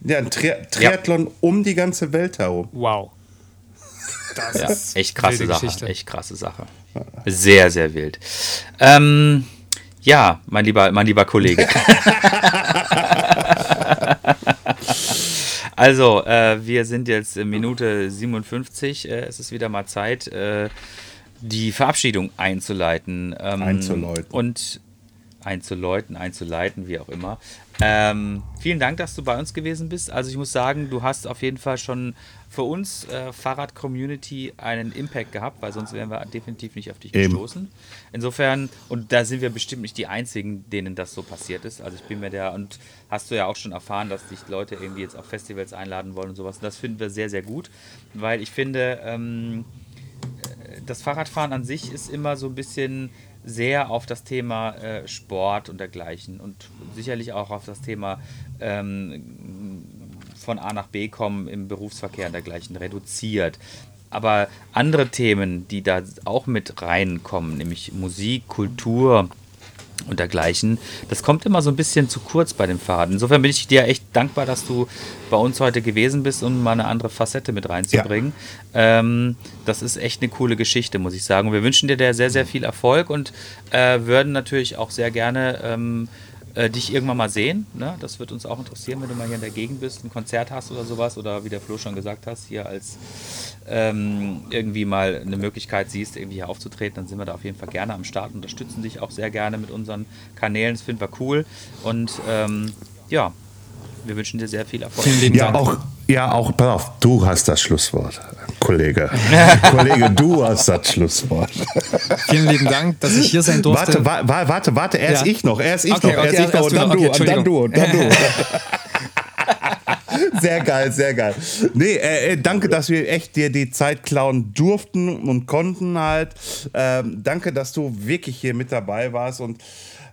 ja, ein Tri Triathlon um die ganze Welt herum. Wow. Das Ja, ist echt krasse Sache. Geschichte. Echt krasse Sache. Sehr, sehr wild. Ähm, ja, mein lieber, mein lieber Kollege. also, äh, wir sind jetzt in Minute 57. Äh, es ist wieder mal Zeit, äh, die Verabschiedung einzuleiten. Ähm, Einzuläuten. Und einzuläuten, einzuleiten, wie auch immer. Ähm, vielen Dank, dass du bei uns gewesen bist. Also ich muss sagen, du hast auf jeden Fall schon für uns äh, Fahrrad-Community einen Impact gehabt, weil sonst wären wir definitiv nicht auf dich Eben. gestoßen. Insofern, und da sind wir bestimmt nicht die Einzigen, denen das so passiert ist. Also ich bin mir der, und hast du ja auch schon erfahren, dass dich Leute irgendwie jetzt auf Festivals einladen wollen und sowas. Und das finden wir sehr, sehr gut, weil ich finde, ähm, das Fahrradfahren an sich ist immer so ein bisschen sehr auf das Thema äh, Sport und dergleichen und sicherlich auch auf das Thema ähm, von A nach B kommen im Berufsverkehr und dergleichen reduziert. Aber andere Themen, die da auch mit reinkommen, nämlich Musik, Kultur, und dergleichen. Das kommt immer so ein bisschen zu kurz bei dem Fahrrad. Insofern bin ich dir echt dankbar, dass du bei uns heute gewesen bist, um mal eine andere Facette mit reinzubringen. Ähm, das ist echt eine coole Geschichte, muss ich sagen. Wir wünschen dir da sehr, sehr viel Erfolg und äh, würden natürlich auch sehr gerne ähm, äh, dich irgendwann mal sehen. Ne? Das wird uns auch interessieren, wenn du mal hier in der Gegend bist, ein Konzert hast oder sowas oder wie der Flo schon gesagt hast, hier als ähm, irgendwie mal eine Möglichkeit siehst, irgendwie hier aufzutreten, dann sind wir da auf jeden Fall gerne am Start, unterstützen dich auch sehr gerne mit unseren Kanälen. Das finden wir cool. Und ähm, ja, wir wünschen dir sehr viel Erfolg. Vielen lieben Ja, Dank. auch, ja, auch, pass auf, du hast das Schlusswort, Kollege. Kollege, du hast das Schlusswort. Vielen lieben Dank, dass ich hier sein durfte. Warte, wa wa warte, warte, erst Ja. ich noch, erst ich Okay, noch, erst okay, ich noch erst und dann du noch. du, Okay, und dann du, und dann du. Sehr geil, sehr geil. Nee, äh, äh, danke, dass wir echt dir die Zeit klauen durften und konnten halt. Ähm, danke, dass du wirklich hier mit dabei warst und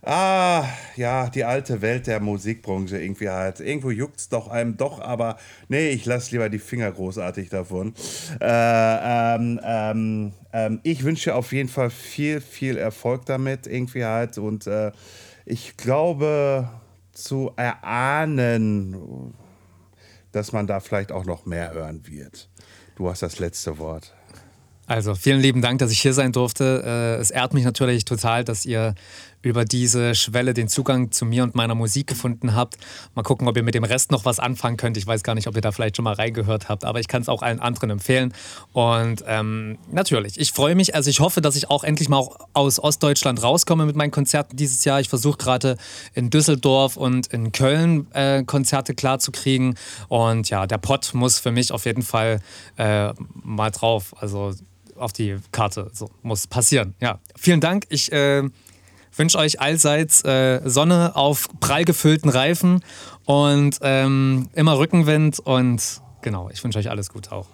ah, ja, die alte Welt der Musikbranche irgendwie halt. Irgendwo juckt es doch einem doch, aber nee, ich lasse lieber die Finger großartig davon. Äh, ähm, ähm, ähm, ich wünsche auf jeden Fall viel, viel Erfolg damit irgendwie halt und äh, ich glaube zu erahnen, dass man da vielleicht auch noch mehr hören wird. Du hast das letzte Wort. Also vielen lieben Dank, dass ich hier sein durfte. Äh, Es ehrt mich natürlich total, dass ihr über diese Schwelle den Zugang zu mir und meiner Musik gefunden habt. Mal gucken, ob ihr mit dem Rest noch was anfangen könnt. Ich weiß gar nicht, ob ihr da vielleicht schon mal reingehört habt, aber ich kann es auch allen anderen empfehlen. Und ähm, natürlich, ich freue mich. Also ich hoffe, dass ich auch endlich mal auch aus Ostdeutschland rauskomme mit meinen Konzerten dieses Jahr. Ich versuche gerade in Düsseldorf und in Köln äh, Konzerte klarzukriegen. Und ja, der Pott muss für mich auf jeden Fall äh, mal drauf. Also auf die Karte. So muss passieren. Ja, vielen Dank. Ich äh, wünsche euch allseits äh, Sonne auf prall gefüllten Reifen und ähm, immer Rückenwind und genau, ich wünsche euch alles Gute auch.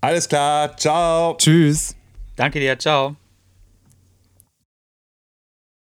Alles klar, ciao. Tschüss. Danke dir, ciao.